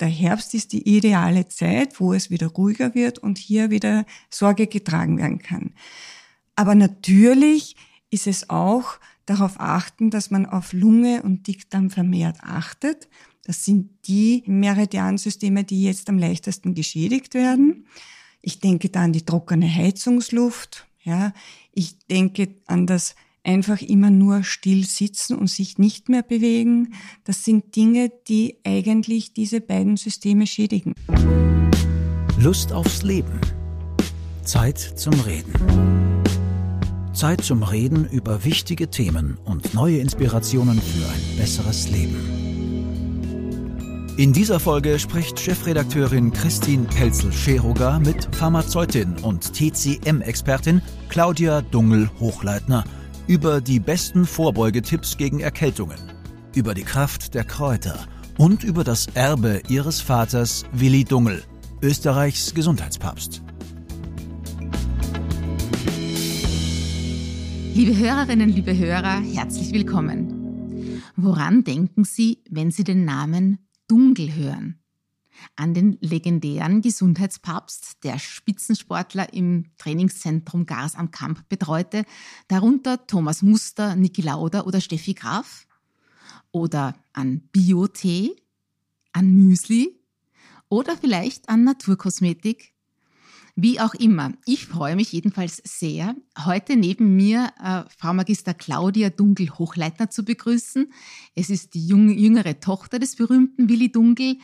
der Herbst ist die ideale Zeit, wo es wieder ruhiger wird und hier wieder Sorge getragen werden kann. Aber natürlich ist es auch darauf achten, dass man auf Lunge und Dickdarm vermehrt achtet. Das sind die Meridiansysteme, die jetzt am leichtesten geschädigt werden. Ich denke da an die trockene Heizungsluft. Ja, ich denke an das einfach immer nur still sitzen und sich nicht mehr bewegen. Das sind Dinge, die eigentlich diese beiden Systeme schädigen. Lust aufs Leben. Zeit zum Reden. Zeit zum Reden über wichtige Themen und neue Inspirationen für ein besseres Leben. In dieser Folge spricht Chefredakteurin Christine Pelzel-Scheroga mit Pharmazeutin und TCM-Expertin Claudia Dungel-Hochleitner über die besten Vorbeugetipps gegen Erkältungen, über die Kraft der Kräuter und über das Erbe ihres Vaters Willi Dungel, Österreichs Gesundheitspapst. Liebe Hörerinnen, liebe Hörer, herzlich willkommen. Woran denken Sie, wenn Sie den Namen Dunkel hören? An den legendären Gesundheitspapst, der Spitzensportler im Trainingszentrum Gars am Kamp betreute, darunter Thomas Muster, Niki Lauder oder Steffi Graf? Oder an Biotee, an Müsli oder vielleicht an Naturkosmetik? Wie auch immer, ich freue mich jedenfalls sehr, heute neben mir äh, Frau Magister Claudia Dunkel-Hochleitner zu begrüßen. Es ist die jung, jüngere Tochter des berühmten Willi Dunkel,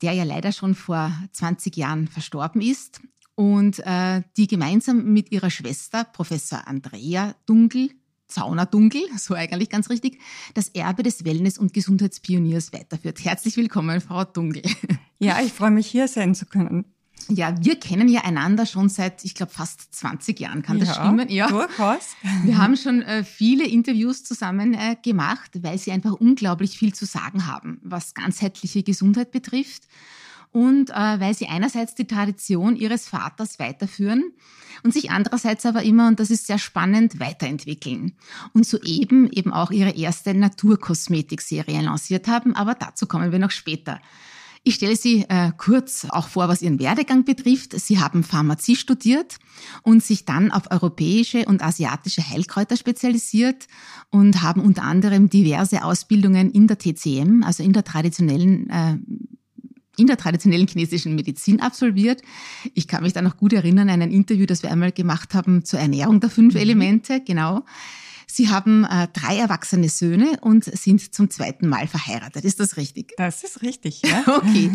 der ja leider schon vor 20 Jahren verstorben ist und äh, die gemeinsam mit ihrer Schwester, Professor Andrea Dunkel, Zauner Dunkel, so eigentlich ganz richtig, das Erbe des Wellness- und Gesundheitspioniers weiterführt. Herzlich willkommen, Frau Dunkel. Ja, ich freue mich, hier sein zu können. Ja, wir kennen ja einander schon seit, ich glaube, fast 20 Jahren, kann das ja, stimmen? Ja, durchaus. Wir haben schon äh, viele Interviews zusammen äh, gemacht, weil Sie einfach unglaublich viel zu sagen haben, was ganzheitliche Gesundheit betrifft. Und äh, weil Sie einerseits die Tradition Ihres Vaters weiterführen und sich andererseits aber immer, und das ist sehr spannend, weiterentwickeln. Und soeben eben auch Ihre erste Naturkosmetik-Serie lanciert haben, aber dazu kommen wir noch später. Ich stelle Sie äh, kurz auch vor, was Ihren Werdegang betrifft. Sie haben Pharmazie studiert und sich dann auf europäische und asiatische Heilkräuter spezialisiert und haben unter anderem diverse Ausbildungen in der TCM, also in der traditionellen äh, in der traditionellen chinesischen Medizin absolviert. Ich kann mich da noch gut erinnern an ein Interview, das wir einmal gemacht haben zur Ernährung der fünf mhm. Elemente, genau. Sie haben äh, drei erwachsene Söhne und sind zum zweiten Mal verheiratet. Ist das richtig? Das ist richtig, ja. okay.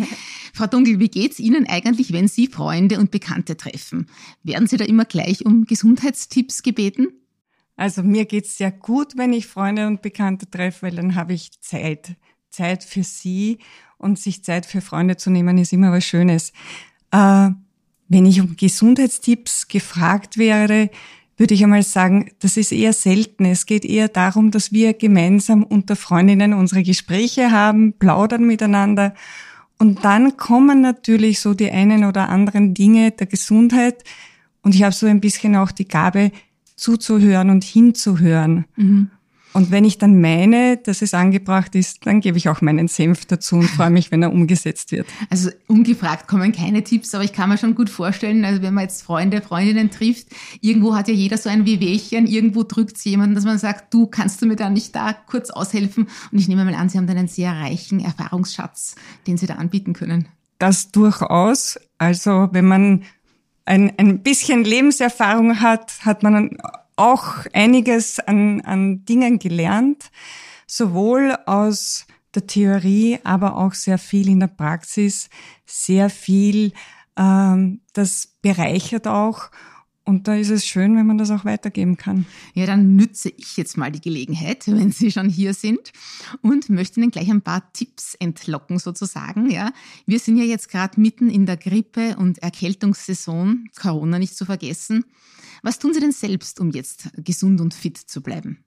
Frau Dunkel, wie geht's Ihnen eigentlich, wenn Sie Freunde und Bekannte treffen? Werden Sie da immer gleich um Gesundheitstipps gebeten? Also mir geht's sehr gut, wenn ich Freunde und Bekannte treffe, weil dann habe ich Zeit. Zeit für sie und sich Zeit für Freunde zu nehmen, ist immer was Schönes. Äh, wenn ich um Gesundheitstipps gefragt wäre, würde ich einmal sagen, das ist eher selten. Es geht eher darum, dass wir gemeinsam unter Freundinnen unsere Gespräche haben, plaudern miteinander. Und dann kommen natürlich so die einen oder anderen Dinge der Gesundheit. Und ich habe so ein bisschen auch die Gabe, zuzuhören und hinzuhören. Mhm. Und wenn ich dann meine, dass es angebracht ist, dann gebe ich auch meinen Senf dazu und freue mich, wenn er umgesetzt wird. Also ungefragt kommen keine Tipps, aber ich kann mir schon gut vorstellen, also wenn man jetzt Freunde, Freundinnen trifft, irgendwo hat ja jeder so ein Wehwehchen, irgendwo drückt es jemanden, dass man sagt, du kannst du mir da nicht da kurz aushelfen? Und ich nehme mal an, Sie haben dann einen sehr reichen Erfahrungsschatz, den Sie da anbieten können. Das durchaus. Also wenn man ein, ein bisschen Lebenserfahrung hat, hat man auch einiges an, an Dingen gelernt, sowohl aus der Theorie, aber auch sehr viel in der Praxis, sehr viel, ähm, das bereichert auch. Und da ist es schön, wenn man das auch weitergeben kann. Ja, dann nütze ich jetzt mal die Gelegenheit, wenn Sie schon hier sind und möchte Ihnen gleich ein paar Tipps entlocken sozusagen. Ja, wir sind ja jetzt gerade mitten in der Grippe- und Erkältungssaison, Corona nicht zu vergessen. Was tun Sie denn selbst, um jetzt gesund und fit zu bleiben?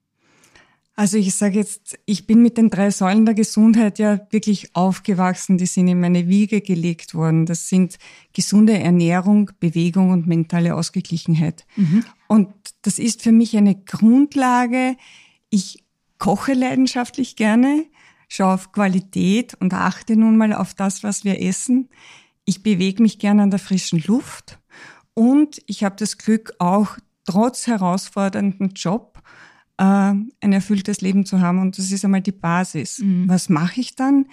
Also ich sage jetzt, ich bin mit den drei Säulen der Gesundheit ja wirklich aufgewachsen. Die sind in meine Wiege gelegt worden. Das sind gesunde Ernährung, Bewegung und mentale Ausgeglichenheit. Mhm. Und das ist für mich eine Grundlage. Ich koche leidenschaftlich gerne. schaue auf Qualität und achte nun mal auf das, was wir essen. Ich bewege mich gerne an der frischen Luft und ich habe das Glück, auch trotz herausfordernden Job äh, ein erfülltes Leben zu haben. Und das ist einmal die Basis. Mhm. Was mache ich dann?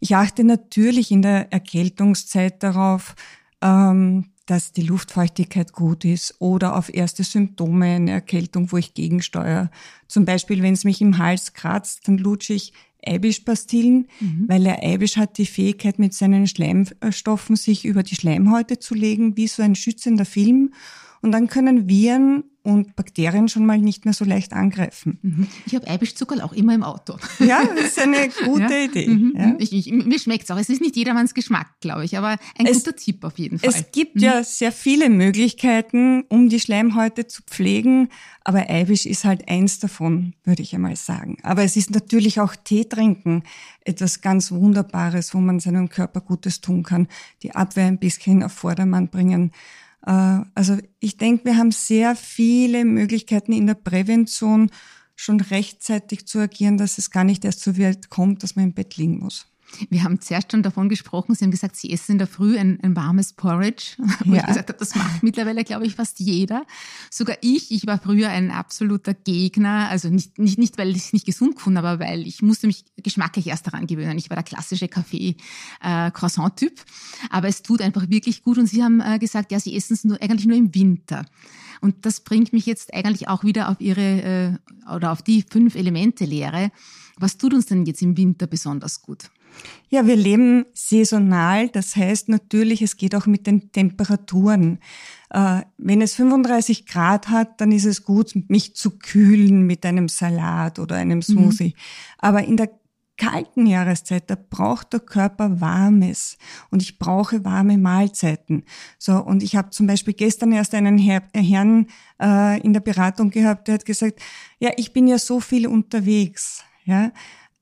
Ich achte natürlich in der Erkältungszeit darauf, ähm, dass die Luftfeuchtigkeit gut ist oder auf erste Symptome eine Erkältung, wo ich gegensteuere. Zum Beispiel, wenn es mich im Hals kratzt, dann lutsche ich Eibischpastillen, mhm. weil der Eibisch hat die Fähigkeit, mit seinen Schleimstoffen sich über die Schleimhäute zu legen, wie so ein schützender Film. Und dann können Viren und Bakterien schon mal nicht mehr so leicht angreifen. Mhm. Ich habe Eibischzuckerl auch immer im Auto. Ja, das ist eine gute ja. Idee. Mhm. Ja. Ich, ich, mir schmeckt's auch. Es ist nicht jedermanns Geschmack, glaube ich, aber ein es, guter Tipp auf jeden Fall. Es gibt mhm. ja sehr viele Möglichkeiten, um die Schleimhäute zu pflegen, aber Eibisch ist halt eins davon, würde ich einmal sagen. Aber es ist natürlich auch Tee trinken etwas ganz Wunderbares, wo man seinem Körper Gutes tun kann, die Abwehr ein bisschen auf Vordermann bringen. Äh, also ich denke, wir haben sehr viele Möglichkeiten in der Prävention schon rechtzeitig zu agieren, dass es gar nicht erst so weit kommt, dass man im Bett liegen muss. Wir haben zuerst schon davon gesprochen, Sie haben gesagt, Sie essen in der Früh ein, ein warmes Porridge, wo ja. ich gesagt habe, das macht mittlerweile, glaube ich, fast jeder. Sogar ich, ich war früher ein absoluter Gegner, also nicht, nicht, nicht weil ich es nicht gesund fand, aber weil ich musste mich geschmacklich erst daran gewöhnen. Ich war der klassische Kaffee-Croissant-Typ, äh, aber es tut einfach wirklich gut und Sie haben äh, gesagt, ja, Sie essen es nur, eigentlich nur im Winter. Und das bringt mich jetzt eigentlich auch wieder auf Ihre, äh, oder auf die fünf Elemente-Lehre. Was tut uns denn jetzt im Winter besonders gut? Ja, wir leben saisonal. Das heißt natürlich, es geht auch mit den Temperaturen. Äh, wenn es 35 Grad hat, dann ist es gut, mich zu kühlen mit einem Salat oder einem mhm. Smoothie. Mhm. Aber in der kalten Jahreszeit, da braucht der Körper Warmes und ich brauche warme Mahlzeiten. So und ich habe zum Beispiel gestern erst einen Herr, Herrn äh, in der Beratung gehabt, der hat gesagt, ja, ich bin ja so viel unterwegs, ja,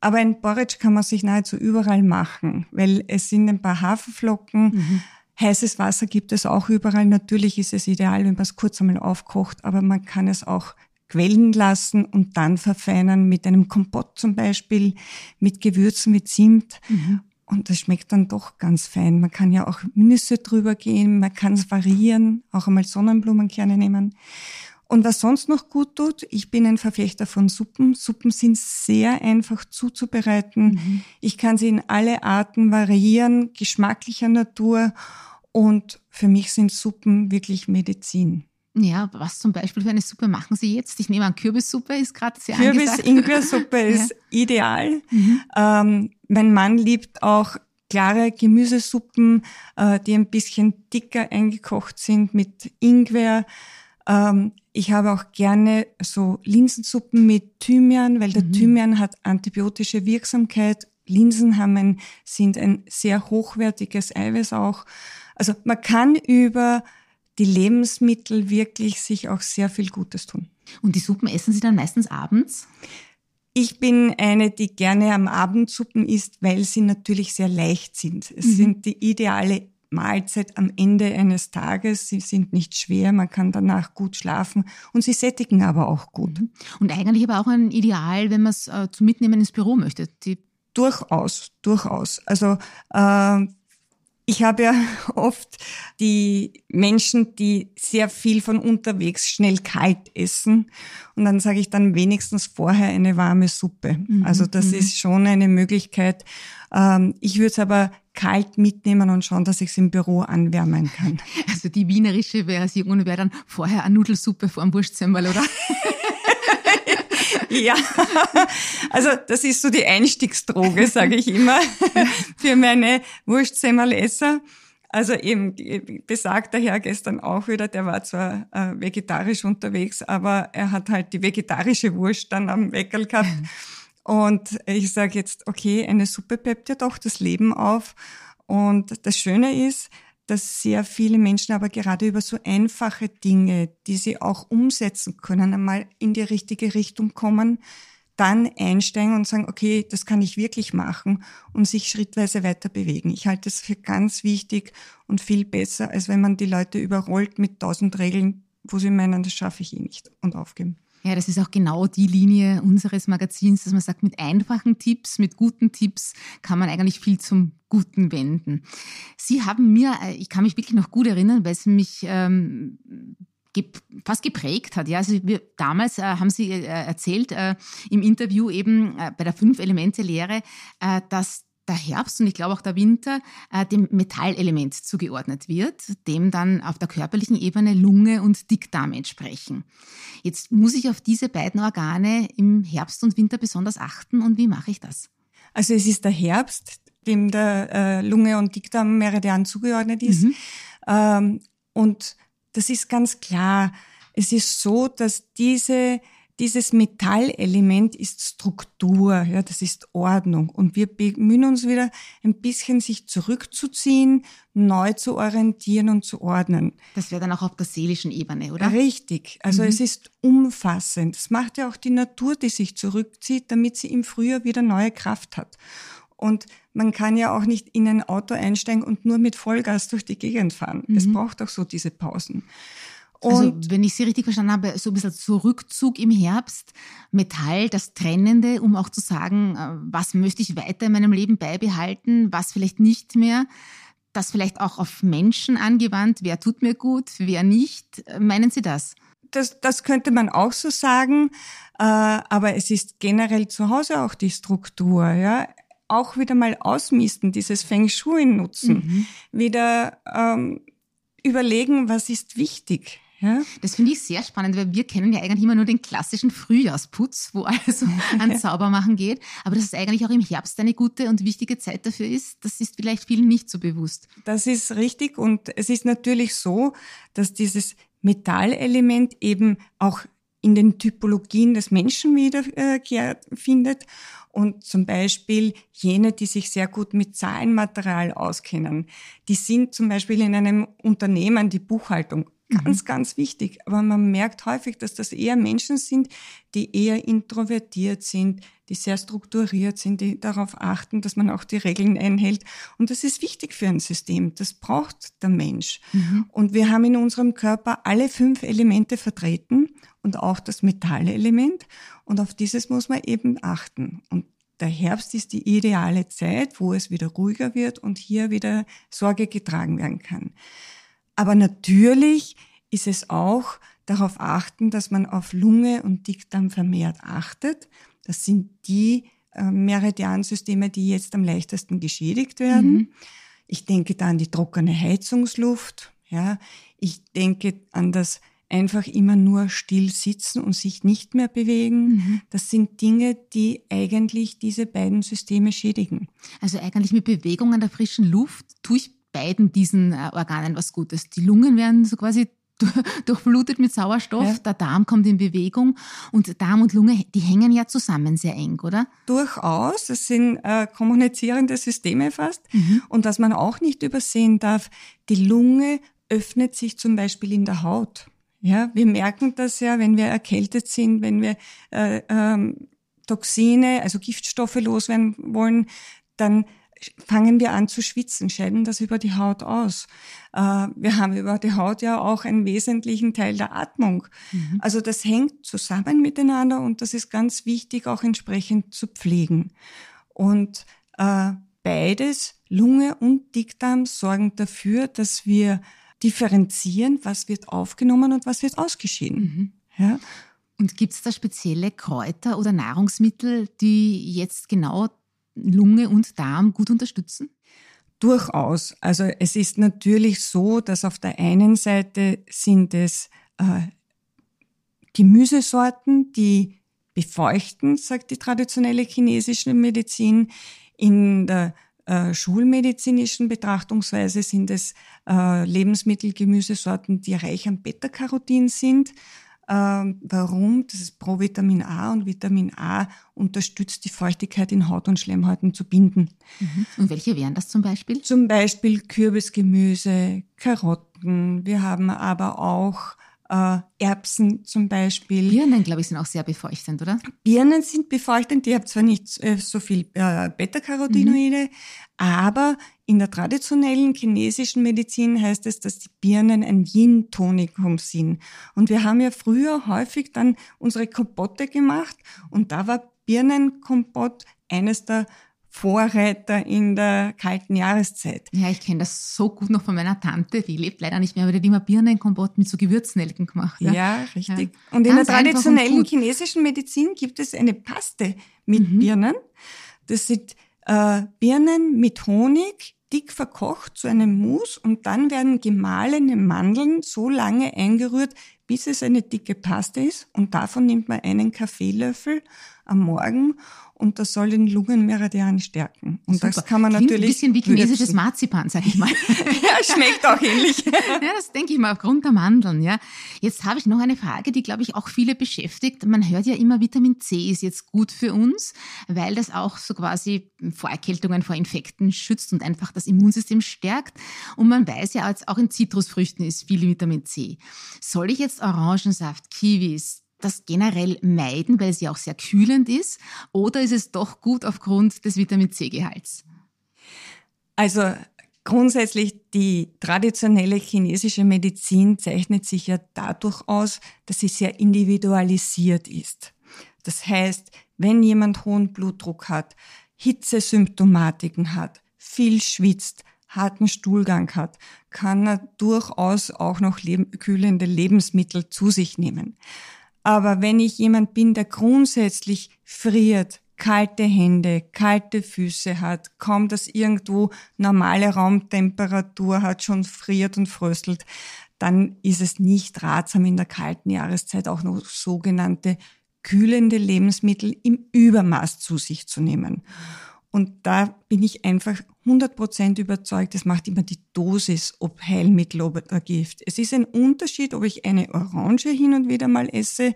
aber ein Porridge kann man sich nahezu überall machen, weil es sind ein paar Haferflocken. Mhm. Heißes Wasser gibt es auch überall. Natürlich ist es ideal, wenn man es kurz einmal aufkocht, aber man kann es auch quellen lassen und dann verfeinern mit einem Kompott zum Beispiel, mit Gewürzen, mit Zimt. Mhm. Und das schmeckt dann doch ganz fein. Man kann ja auch Nüsse drüber gehen, man kann es variieren, auch einmal Sonnenblumenkerne nehmen. Und was sonst noch gut tut, ich bin ein Verfechter von Suppen. Suppen sind sehr einfach zuzubereiten. Mhm. Ich kann sie in alle Arten variieren, geschmacklicher Natur. Und für mich sind Suppen wirklich Medizin. Ja, was zum Beispiel für eine Suppe machen Sie jetzt? Ich nehme an, Kürbissuppe ist gerade sehr Kürbis-Ingwer-Suppe ist ja. ideal. Mhm. Ähm, mein Mann liebt auch klare Gemüsesuppen, äh, die ein bisschen dicker eingekocht sind mit Ingwer. Ähm, ich habe auch gerne so Linsensuppen mit Thymian, weil der mhm. Thymian hat antibiotische Wirksamkeit. Linsen haben ein, sind ein sehr hochwertiges Eiweiß auch. Also man kann über die Lebensmittel wirklich sich auch sehr viel Gutes tun. Und die Suppen essen Sie dann meistens abends? Ich bin eine, die gerne am Abend Suppen isst, weil sie natürlich sehr leicht sind. Es mhm. sind die ideale Mahlzeit am Ende eines Tages. Sie sind nicht schwer, man kann danach gut schlafen und sie sättigen aber auch gut. Mhm. Und eigentlich aber auch ein Ideal, wenn man es äh, zum Mitnehmen ins Büro möchte. Die durchaus, durchaus. Also äh, ich habe ja oft die Menschen, die sehr viel von unterwegs schnell kalt essen. Und dann sage ich dann wenigstens vorher eine warme Suppe. Mhm. Also das mhm. ist schon eine Möglichkeit. Ähm, ich würde es aber kalt mitnehmen und schauen, dass ich es im Büro anwärmen kann. Also die wienerische Version wäre dann vorher eine Nudelsuppe vor dem Wurstsemmel, oder? ja, also das ist so die Einstiegsdroge, sage ich immer, für meine Wurstsemmelesser. Also eben besagter Herr gestern auch wieder, der war zwar äh, vegetarisch unterwegs, aber er hat halt die vegetarische Wurst dann am Weckerl gehabt. Und ich sage jetzt, okay, eine Suppe peppt ja doch das Leben auf. Und das Schöne ist, dass sehr viele Menschen aber gerade über so einfache Dinge, die sie auch umsetzen können, einmal in die richtige Richtung kommen, dann einsteigen und sagen, okay, das kann ich wirklich machen und sich schrittweise weiter bewegen. Ich halte das für ganz wichtig und viel besser, als wenn man die Leute überrollt mit tausend Regeln, wo sie meinen, das schaffe ich eh nicht und aufgeben. Ja, das ist auch genau die Linie unseres Magazins, dass man sagt, mit einfachen Tipps, mit guten Tipps kann man eigentlich viel zum Guten wenden. Sie haben mir, äh, ich kann mich wirklich noch gut erinnern, weil es mich ähm, fast geprägt hat. Ja, also wir, damals äh, haben Sie äh, erzählt äh, im Interview eben äh, bei der Fünf-Elemente-Lehre, äh, dass der Herbst und ich glaube auch der Winter äh, dem Metallelement zugeordnet wird, dem dann auf der körperlichen Ebene Lunge und Dickdarm entsprechen. Jetzt muss ich auf diese beiden Organe im Herbst und Winter besonders achten und wie mache ich das? Also es ist der Herbst, dem der äh, Lunge und Dickdarm Meridian zugeordnet ist. Mhm. Ähm, und das ist ganz klar. Es ist so, dass diese dieses Metallelement ist Struktur, ja, das ist Ordnung. Und wir bemühen uns wieder ein bisschen, sich zurückzuziehen, neu zu orientieren und zu ordnen. Das wäre dann auch auf der seelischen Ebene, oder? Richtig. Also mhm. es ist umfassend. Das macht ja auch die Natur, die sich zurückzieht, damit sie im Frühjahr wieder neue Kraft hat. Und man kann ja auch nicht in ein Auto einsteigen und nur mit Vollgas durch die Gegend fahren. Mhm. Es braucht auch so diese Pausen. Also, wenn ich Sie richtig verstanden habe, so ein bisschen Zurückzug im Herbst, Metall, das Trennende, um auch zu sagen, äh, was möchte ich weiter in meinem Leben beibehalten, was vielleicht nicht mehr. Das vielleicht auch auf Menschen angewandt, wer tut mir gut, wer nicht. Meinen Sie das? Das, das könnte man auch so sagen, äh, aber es ist generell zu Hause auch die Struktur. Ja? Auch wieder mal ausmisten, dieses Feng Shui nutzen, mhm. wieder ähm, überlegen, was ist wichtig. Ja? Das finde ich sehr spannend, weil wir kennen ja eigentlich immer nur den klassischen Frühjahrsputz, wo also an Saubermachen geht. Aber dass es eigentlich auch im Herbst eine gute und wichtige Zeit dafür ist, das ist vielleicht vielen nicht so bewusst. Das ist richtig und es ist natürlich so, dass dieses Metallelement eben auch in den Typologien des Menschen wiederkehrt äh, findet. Und zum Beispiel jene, die sich sehr gut mit Zahlenmaterial auskennen, die sind zum Beispiel in einem Unternehmen die Buchhaltung Ganz, mhm. ganz wichtig. Aber man merkt häufig, dass das eher Menschen sind, die eher introvertiert sind, die sehr strukturiert sind, die darauf achten, dass man auch die Regeln einhält. Und das ist wichtig für ein System. Das braucht der Mensch. Mhm. Und wir haben in unserem Körper alle fünf Elemente vertreten und auch das Metallelement. Und auf dieses muss man eben achten. Und der Herbst ist die ideale Zeit, wo es wieder ruhiger wird und hier wieder Sorge getragen werden kann. Aber natürlich ist es auch darauf achten, dass man auf Lunge und Dickdarm vermehrt achtet. Das sind die äh, Meridiansysteme, die jetzt am leichtesten geschädigt werden. Mhm. Ich denke da an die trockene Heizungsluft. Ja, ich denke an das einfach immer nur still sitzen und sich nicht mehr bewegen. Mhm. Das sind Dinge, die eigentlich diese beiden Systeme schädigen. Also eigentlich mit Bewegung an der frischen Luft tue ich beiden diesen äh, Organen was Gutes. Die Lungen werden so quasi durchblutet mit Sauerstoff, ja. der Darm kommt in Bewegung und Darm und Lunge, die hängen ja zusammen sehr eng, oder? Durchaus, das sind äh, kommunizierende Systeme fast. Mhm. Und was man auch nicht übersehen darf, die Lunge öffnet sich zum Beispiel in der Haut. Ja, wir merken das ja, wenn wir erkältet sind, wenn wir äh, ähm, Toxine, also Giftstoffe loswerden wollen, dann fangen wir an zu schwitzen, scheiden das über die Haut aus. Äh, wir haben über die Haut ja auch einen wesentlichen Teil der Atmung. Mhm. Also das hängt zusammen miteinander und das ist ganz wichtig, auch entsprechend zu pflegen. Und äh, beides, Lunge und Dickdarm, sorgen dafür, dass wir differenzieren, was wird aufgenommen und was wird ausgeschieden. Mhm. Ja? Und gibt es da spezielle Kräuter oder Nahrungsmittel, die jetzt genau Lunge und Darm gut unterstützen? Durchaus. Also es ist natürlich so, dass auf der einen Seite sind es äh, Gemüsesorten, die befeuchten, sagt die traditionelle chinesische Medizin. In der äh, schulmedizinischen Betrachtungsweise sind es äh, Lebensmittel, Gemüsesorten, die reich an Beta-Carotin sind. Ähm, warum? Das ist Provitamin A und Vitamin A unterstützt die Feuchtigkeit in Haut und Schleimhäuten zu binden. Mhm. Und welche wären das zum Beispiel? Zum Beispiel Kürbisgemüse, Karotten. Wir haben aber auch äh, Erbsen zum Beispiel. Birnen, glaube ich, sind auch sehr befeuchtend, oder? Birnen sind befeuchtend. Die haben zwar nicht äh, so viel äh, Beta-Carotinoide, mhm. aber in der traditionellen chinesischen Medizin heißt es, dass die Birnen ein Yin-Tonikum sind. Und wir haben ja früher häufig dann unsere Kompotte gemacht und da war Birnenkompott eines der Vorreiter in der kalten Jahreszeit. Ja, ich kenne das so gut noch von meiner Tante, die lebt leider nicht mehr, aber die hat immer Birnenkompott mit so Gewürznelken gemacht. Ja, ja richtig. Ja. Und in der traditionellen chinesischen Medizin gibt es eine Paste mit mhm. Birnen. Das sind äh, Birnen mit Honig, dick verkocht zu einem Mousse und dann werden gemahlene Mandeln so lange eingerührt, bis es eine dicke Paste ist. Und davon nimmt man einen Kaffeelöffel am Morgen und das soll den Lungenmeridian stärken. Und Super. das kann man Klingt natürlich. Ein bisschen wie chinesisches würzen. Marzipan, sag ich mal. ja, schmeckt auch ähnlich. ja, das denke ich mal aufgrund der Mandeln. Ja, jetzt habe ich noch eine Frage, die glaube ich auch viele beschäftigt. Man hört ja immer, Vitamin C ist jetzt gut für uns, weil das auch so quasi vor Erkältungen, vor Infekten schützt und einfach das Immunsystem stärkt. Und man weiß ja auch in Zitrusfrüchten ist viel Vitamin C. Soll ich jetzt Orangensaft, Kiwis, das generell meiden, weil es ja auch sehr kühlend ist? Oder ist es doch gut aufgrund des Vitamin C-Gehalts? Also grundsätzlich die traditionelle chinesische Medizin zeichnet sich ja dadurch aus, dass sie sehr individualisiert ist. Das heißt, wenn jemand hohen Blutdruck hat, Hitzesymptomatiken hat, viel schwitzt, harten Stuhlgang hat, kann er durchaus auch noch kühlende Lebensmittel zu sich nehmen. Aber wenn ich jemand bin, der grundsätzlich friert, kalte Hände, kalte Füße hat, kaum dass irgendwo normale Raumtemperatur hat, schon friert und fröstelt, dann ist es nicht ratsam, in der kalten Jahreszeit auch noch sogenannte kühlende Lebensmittel im Übermaß zu sich zu nehmen. Und da bin ich einfach 100% überzeugt, es macht immer die Dosis, ob Heilmittel oder Gift. Es ist ein Unterschied, ob ich eine Orange hin und wieder mal esse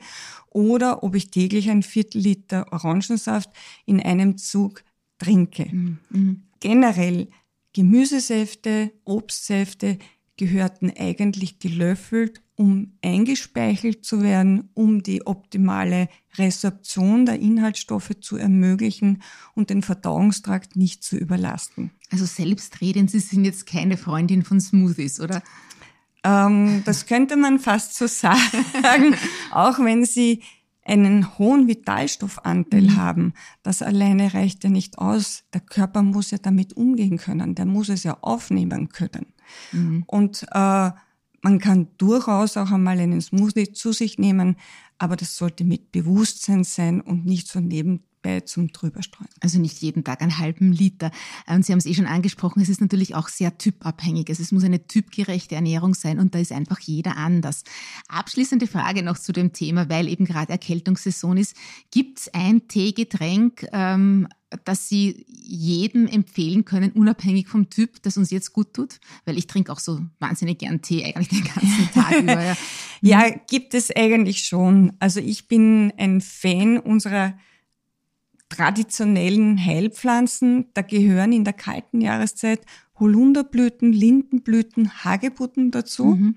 oder ob ich täglich ein Viertel Liter Orangensaft in einem Zug trinke. Mhm. Generell Gemüsesäfte, Obstsäfte gehörten eigentlich gelöffelt um eingespeichelt zu werden, um die optimale Resorption der Inhaltsstoffe zu ermöglichen und den Verdauungstrakt nicht zu überlasten. Also selbstredend, Sie sind jetzt keine Freundin von Smoothies, oder? Ähm, das könnte man fast so sagen, auch wenn Sie einen hohen Vitalstoffanteil mhm. haben. Das alleine reicht ja nicht aus. Der Körper muss ja damit umgehen können. Der muss es ja aufnehmen können. Mhm. Und äh, man kann durchaus auch einmal einen Smoothie zu sich nehmen, aber das sollte mit Bewusstsein sein und nicht so nebenbei zum Drüberstreuen. Also nicht jeden Tag einen halben Liter. Und Sie haben es eh schon angesprochen, es ist natürlich auch sehr typabhängig. Also es muss eine typgerechte Ernährung sein und da ist einfach jeder anders. Abschließende Frage noch zu dem Thema, weil eben gerade Erkältungssaison ist. Gibt es ein Teegetränk, ähm, dass Sie jedem empfehlen können, unabhängig vom Typ, das uns jetzt gut tut? Weil ich trinke auch so wahnsinnig gern Tee eigentlich den ganzen Tag über. Ja. ja, gibt es eigentlich schon. Also ich bin ein Fan unserer traditionellen Heilpflanzen. Da gehören in der kalten Jahreszeit Holunderblüten, Lindenblüten, Hagebutten dazu. Mhm.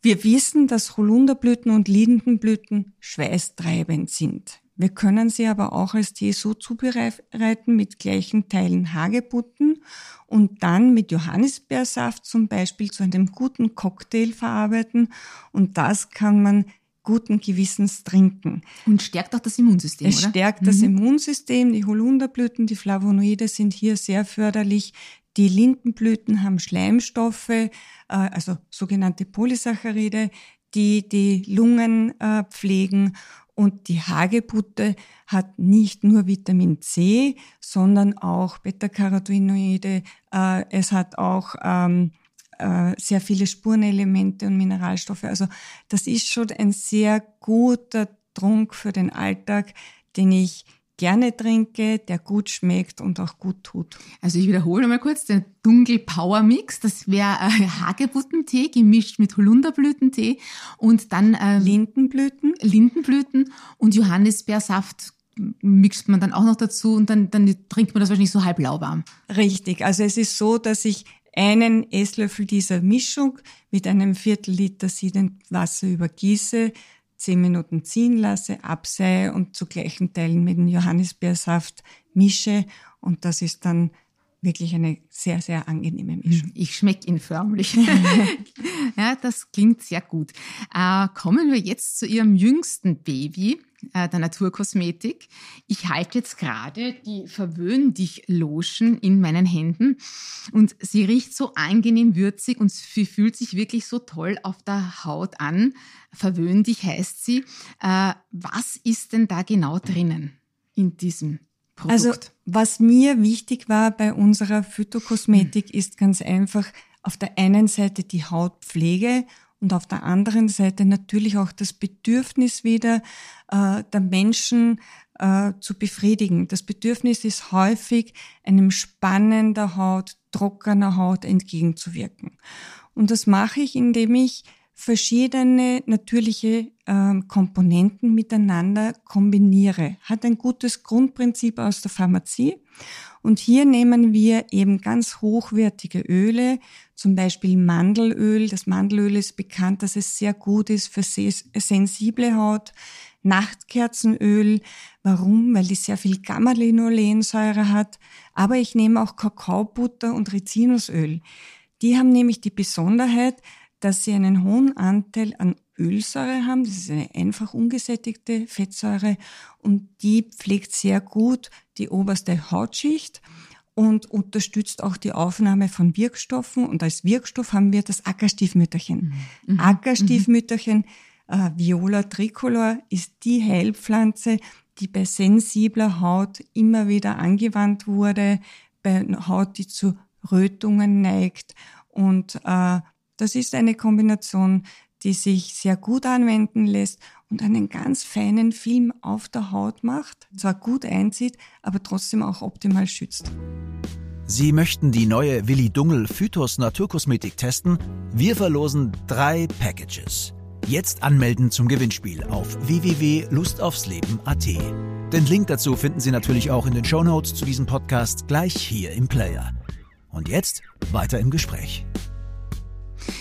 Wir wissen, dass Holunderblüten und Lindenblüten schweißtreibend sind. Wir können sie aber auch als Tee so zubereiten mit gleichen Teilen Hagebutten und dann mit Johannisbeersaft zum Beispiel zu einem guten Cocktail verarbeiten und das kann man guten Gewissens trinken. Und stärkt auch das Immunsystem, es oder? stärkt mhm. das Immunsystem. Die Holunderblüten, die Flavonoide sind hier sehr förderlich. Die Lindenblüten haben Schleimstoffe, äh, also sogenannte Polysaccharide, die die Lungen äh, pflegen und die Hagebutte hat nicht nur Vitamin C, sondern auch Beta-Carotinoide. Äh, es hat auch ähm, äh, sehr viele Spurenelemente und Mineralstoffe. Also das ist schon ein sehr guter Trunk für den Alltag, den ich gerne trinke, der gut schmeckt und auch gut tut. Also ich wiederhole mal kurz, der Dunkel Power Mix, das wäre äh, Hagebuttentee gemischt mit Holunderblütentee und dann äh, Lindenblüten. Lindenblüten und Johannisbeersaft mixt man dann auch noch dazu und dann, dann trinkt man das wahrscheinlich so halb lauwarm. Richtig, also es ist so, dass ich einen Esslöffel dieser Mischung mit einem Viertel Liter siedend Wasser übergieße, zehn Minuten ziehen lasse, abseihe und zu gleichen Teilen mit dem Johannisbeersaft mische. Und das ist dann wirklich eine sehr, sehr angenehme Mischung. Ich schmecke ihn förmlich. ja, das klingt sehr gut. Äh, kommen wir jetzt zu Ihrem jüngsten Baby, äh, der Naturkosmetik. Ich halte jetzt gerade die Verwöhn dich Lotion in meinen Händen und sie riecht so angenehm würzig und sie fühlt sich wirklich so toll auf der Haut an. Verwöhn dich heißt sie. Äh, was ist denn da genau drinnen in diesem Produkt? Also was mir wichtig war bei unserer Phytokosmetik hm. ist ganz einfach auf der einen Seite die Hautpflege und auf der anderen Seite natürlich auch das Bedürfnis wieder äh, der Menschen äh, zu befriedigen. Das Bedürfnis ist häufig, einem spannender Haut, trockener Haut entgegenzuwirken. Und das mache ich, indem ich verschiedene natürliche äh, Komponenten miteinander kombiniere. Hat ein gutes Grundprinzip aus der Pharmazie. Und hier nehmen wir eben ganz hochwertige Öle, zum Beispiel Mandelöl. Das Mandelöl ist bekannt, dass es sehr gut ist für sensible Haut. Nachtkerzenöl. Warum? Weil die sehr viel Gamma-Linolensäure hat. Aber ich nehme auch Kakaobutter und Rizinusöl. Die haben nämlich die Besonderheit, dass sie einen hohen Anteil an Ölsäure haben. Das ist eine einfach ungesättigte Fettsäure und die pflegt sehr gut die oberste Hautschicht und unterstützt auch die Aufnahme von Wirkstoffen. Und als Wirkstoff haben wir das Ackerstiefmütterchen. Mhm. mhm. Ackerstiefmütterchen, äh, Viola tricolor, ist die Heilpflanze, die bei sensibler Haut immer wieder angewandt wurde, bei Haut, die zu Rötungen neigt. Und äh, das ist eine Kombination, die sich sehr gut anwenden lässt und einen ganz feinen Film auf der Haut macht, zwar gut einzieht, aber trotzdem auch optimal schützt. Sie möchten die neue Willi Dungel Phytos Naturkosmetik testen? Wir verlosen drei Packages. Jetzt anmelden zum Gewinnspiel auf www.lustaufsleben.at. Den Link dazu finden Sie natürlich auch in den Shownotes zu diesem Podcast gleich hier im Player. Und jetzt weiter im Gespräch.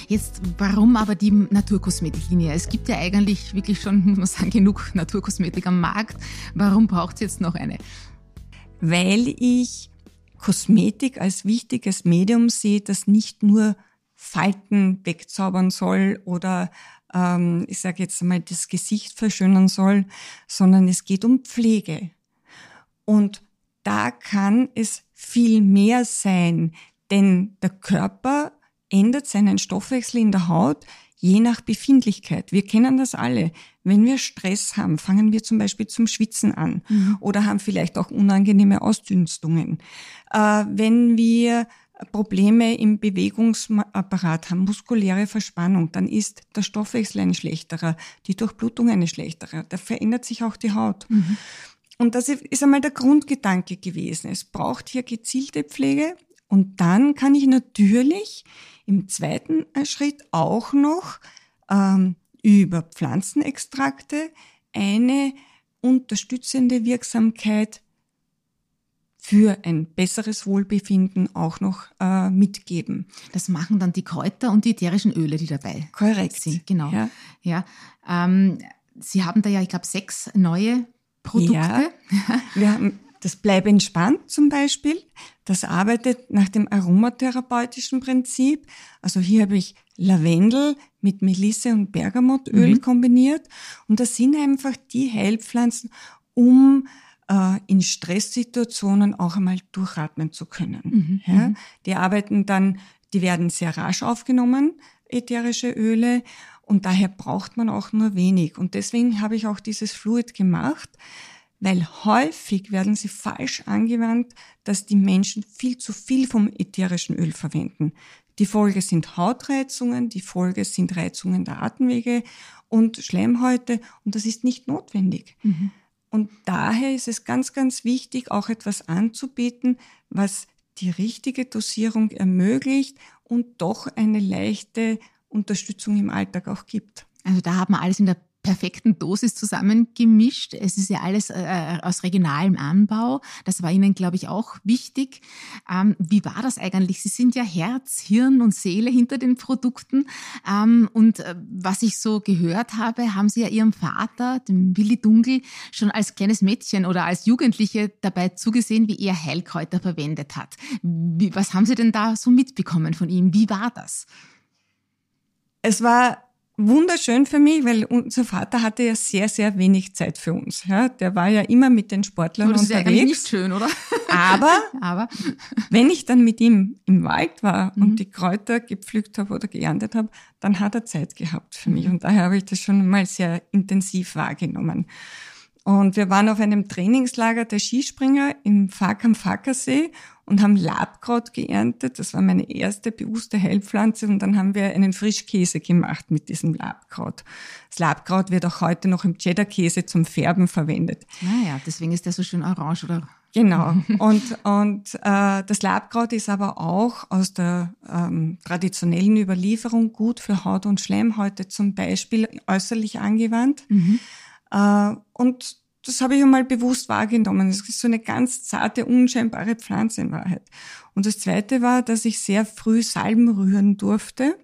Jetzt, warum aber die Naturkosmetiklinie? Es gibt ja eigentlich wirklich schon, muss man sagen, genug Naturkosmetik am Markt. Warum braucht es jetzt noch eine? Weil ich Kosmetik als wichtiges Medium sehe, das nicht nur Falten wegzaubern soll oder ähm, ich sage jetzt einmal das Gesicht verschönern soll, sondern es geht um Pflege. Und da kann es viel mehr sein, denn der Körper ändert seinen Stoffwechsel in der Haut je nach Befindlichkeit. Wir kennen das alle. Wenn wir Stress haben, fangen wir zum Beispiel zum Schwitzen an mhm. oder haben vielleicht auch unangenehme Ausdünstungen. Äh, wenn wir Probleme im Bewegungsapparat haben, muskuläre Verspannung, dann ist der Stoffwechsel ein schlechterer, die Durchblutung eine schlechtere. Da verändert sich auch die Haut. Mhm. Und das ist einmal der Grundgedanke gewesen. Es braucht hier gezielte Pflege und dann kann ich natürlich im zweiten Schritt auch noch ähm, über Pflanzenextrakte eine unterstützende Wirksamkeit für ein besseres Wohlbefinden auch noch äh, mitgeben. Das machen dann die Kräuter und die ätherischen Öle, die dabei Korrekt. sind. Genau. Ja. ja. Ähm, Sie haben da ja, ich glaube, sechs neue Produkte. Ja. Wir haben das Bleib entspannt zum Beispiel, das arbeitet nach dem aromatherapeutischen Prinzip. Also hier habe ich Lavendel mit Melisse und Bergamottöl mhm. kombiniert. Und das sind einfach die Heilpflanzen, um äh, in Stresssituationen auch einmal durchatmen zu können. Mhm. Ja, mhm. die arbeiten dann, die werden sehr rasch aufgenommen, ätherische Öle. Und daher braucht man auch nur wenig. Und deswegen habe ich auch dieses Fluid gemacht, weil häufig werden sie falsch angewandt, dass die Menschen viel zu viel vom ätherischen Öl verwenden. Die Folge sind Hautreizungen, die Folge sind Reizungen der Atemwege und Schleimhäute und das ist nicht notwendig. Mhm. Und daher ist es ganz, ganz wichtig, auch etwas anzubieten, was die richtige Dosierung ermöglicht und doch eine leichte Unterstützung im Alltag auch gibt. Also da haben wir alles in der perfekten Dosis zusammengemischt. Es ist ja alles äh, aus regionalem Anbau. Das war Ihnen, glaube ich, auch wichtig. Ähm, wie war das eigentlich? Sie sind ja Herz, Hirn und Seele hinter den Produkten. Ähm, und äh, was ich so gehört habe, haben Sie ja Ihrem Vater, dem Willi Dunkel, schon als kleines Mädchen oder als Jugendliche dabei zugesehen, wie er Heilkräuter verwendet hat. Wie, was haben Sie denn da so mitbekommen von ihm? Wie war das? Es war wunderschön für mich, weil unser Vater hatte ja sehr, sehr wenig Zeit für uns. Ja, der war ja immer mit den Sportlern oh, das unterwegs. Das ist ja nicht schön, oder? Aber, Aber wenn ich dann mit ihm im Wald war mhm. und die Kräuter gepflückt habe oder geerntet habe, dann hat er Zeit gehabt für mich. Und daher habe ich das schon mal sehr intensiv wahrgenommen. Und wir waren auf einem Trainingslager der Skispringer im Fark am Fackersee und haben Labkraut geerntet. Das war meine erste bewusste Heilpflanze. Und dann haben wir einen Frischkäse gemacht mit diesem Labkraut. Das Labkraut wird auch heute noch im Cheddar-Käse zum Färben verwendet. Naja, deswegen ist der so schön orange, oder? Genau. Und, und äh, das Labkraut ist aber auch aus der ähm, traditionellen Überlieferung gut für Haut und Schleimhäute zum Beispiel äußerlich angewandt. Mhm. Äh, und das habe ich einmal bewusst wahrgenommen. Es ist so eine ganz zarte, unscheinbare Pflanze in Wahrheit. Und das Zweite war, dass ich sehr früh Salben rühren durfte.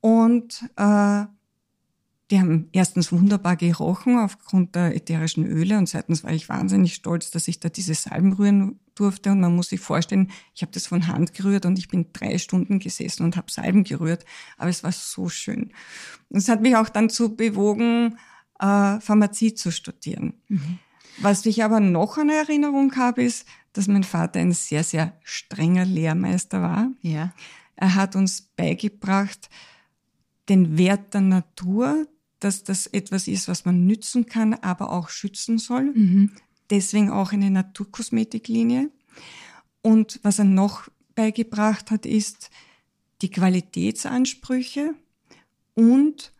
Und äh, die haben erstens wunderbar gerochen aufgrund der ätherischen Öle und zweitens war ich wahnsinnig stolz, dass ich da diese Salben rühren durfte. Und man muss sich vorstellen, ich habe das von Hand gerührt und ich bin drei Stunden gesessen und habe Salben gerührt. Aber es war so schön. Und es hat mich auch dann zu bewogen, äh, Pharmazie zu studieren. Mhm. Was ich aber noch an Erinnerung habe, ist, dass mein Vater ein sehr, sehr strenger Lehrmeister war. Ja. Er hat uns beigebracht, den Wert der Natur, dass das etwas ist, was man nützen kann, aber auch schützen soll. Mhm. Deswegen auch eine Naturkosmetiklinie. Und was er noch beigebracht hat, ist die Qualitätsansprüche und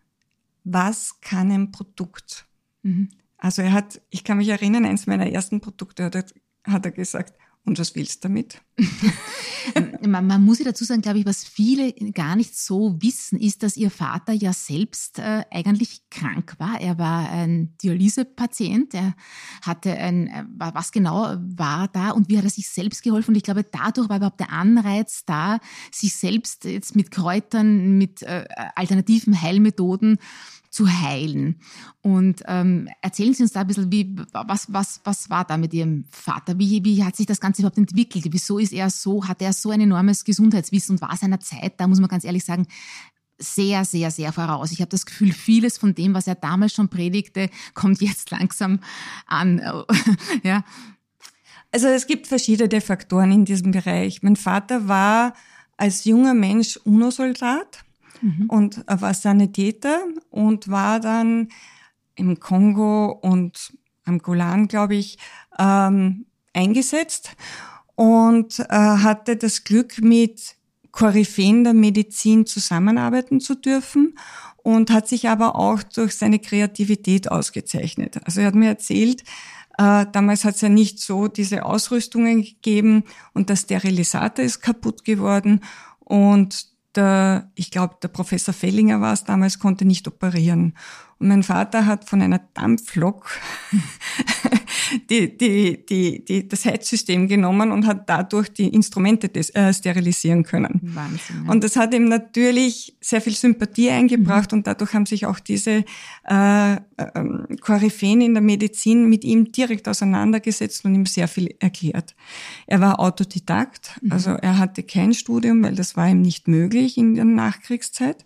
was kann ein Produkt? Mhm. Also er hat, ich kann mich erinnern, eins meiner ersten Produkte hat er, hat er gesagt, und was willst du damit? man, man, muss ja dazu sagen, glaube ich, was viele gar nicht so wissen, ist, dass ihr Vater ja selbst äh, eigentlich krank war. Er war ein Dialysepatient. Er hatte ein, äh, was genau war da und wie hat er sich selbst geholfen? Und ich glaube, dadurch war überhaupt der Anreiz da, sich selbst jetzt mit Kräutern, mit äh, alternativen Heilmethoden zu heilen. Und ähm, erzählen Sie uns da ein bisschen, wie, was, was, was war da mit Ihrem Vater? Wie, wie hat sich das Ganze überhaupt entwickelt? Wieso ist er so, hat er so ein enormes Gesundheitswissen und war seiner Zeit, da muss man ganz ehrlich sagen, sehr, sehr, sehr voraus. Ich habe das Gefühl, vieles von dem, was er damals schon predigte, kommt jetzt langsam an. ja. Also es gibt verschiedene Faktoren in diesem Bereich. Mein Vater war als junger Mensch UNO-Soldat mhm. und war Sanitäter und war dann im Kongo und am Golan, glaube ich, ähm, eingesetzt und äh, hatte das Glück, mit Koryphäen der Medizin zusammenarbeiten zu dürfen und hat sich aber auch durch seine Kreativität ausgezeichnet. Also er hat mir erzählt, äh, damals hat es ja nicht so diese Ausrüstungen gegeben und der Sterilisator ist kaputt geworden und der, ich glaube, der Professor Fellinger war es damals, konnte nicht operieren. Und mein Vater hat von einer Dampflok die, die, die, die, das Heizsystem genommen und hat dadurch die Instrumente des, äh, sterilisieren können. Wahnsinn, ja. Und das hat ihm natürlich sehr viel Sympathie eingebracht mhm. und dadurch haben sich auch diese äh, äh, Koryphäen in der Medizin mit ihm direkt auseinandergesetzt und ihm sehr viel erklärt. Er war Autodidakt, mhm. also er hatte kein Studium, weil das war ihm nicht möglich in der Nachkriegszeit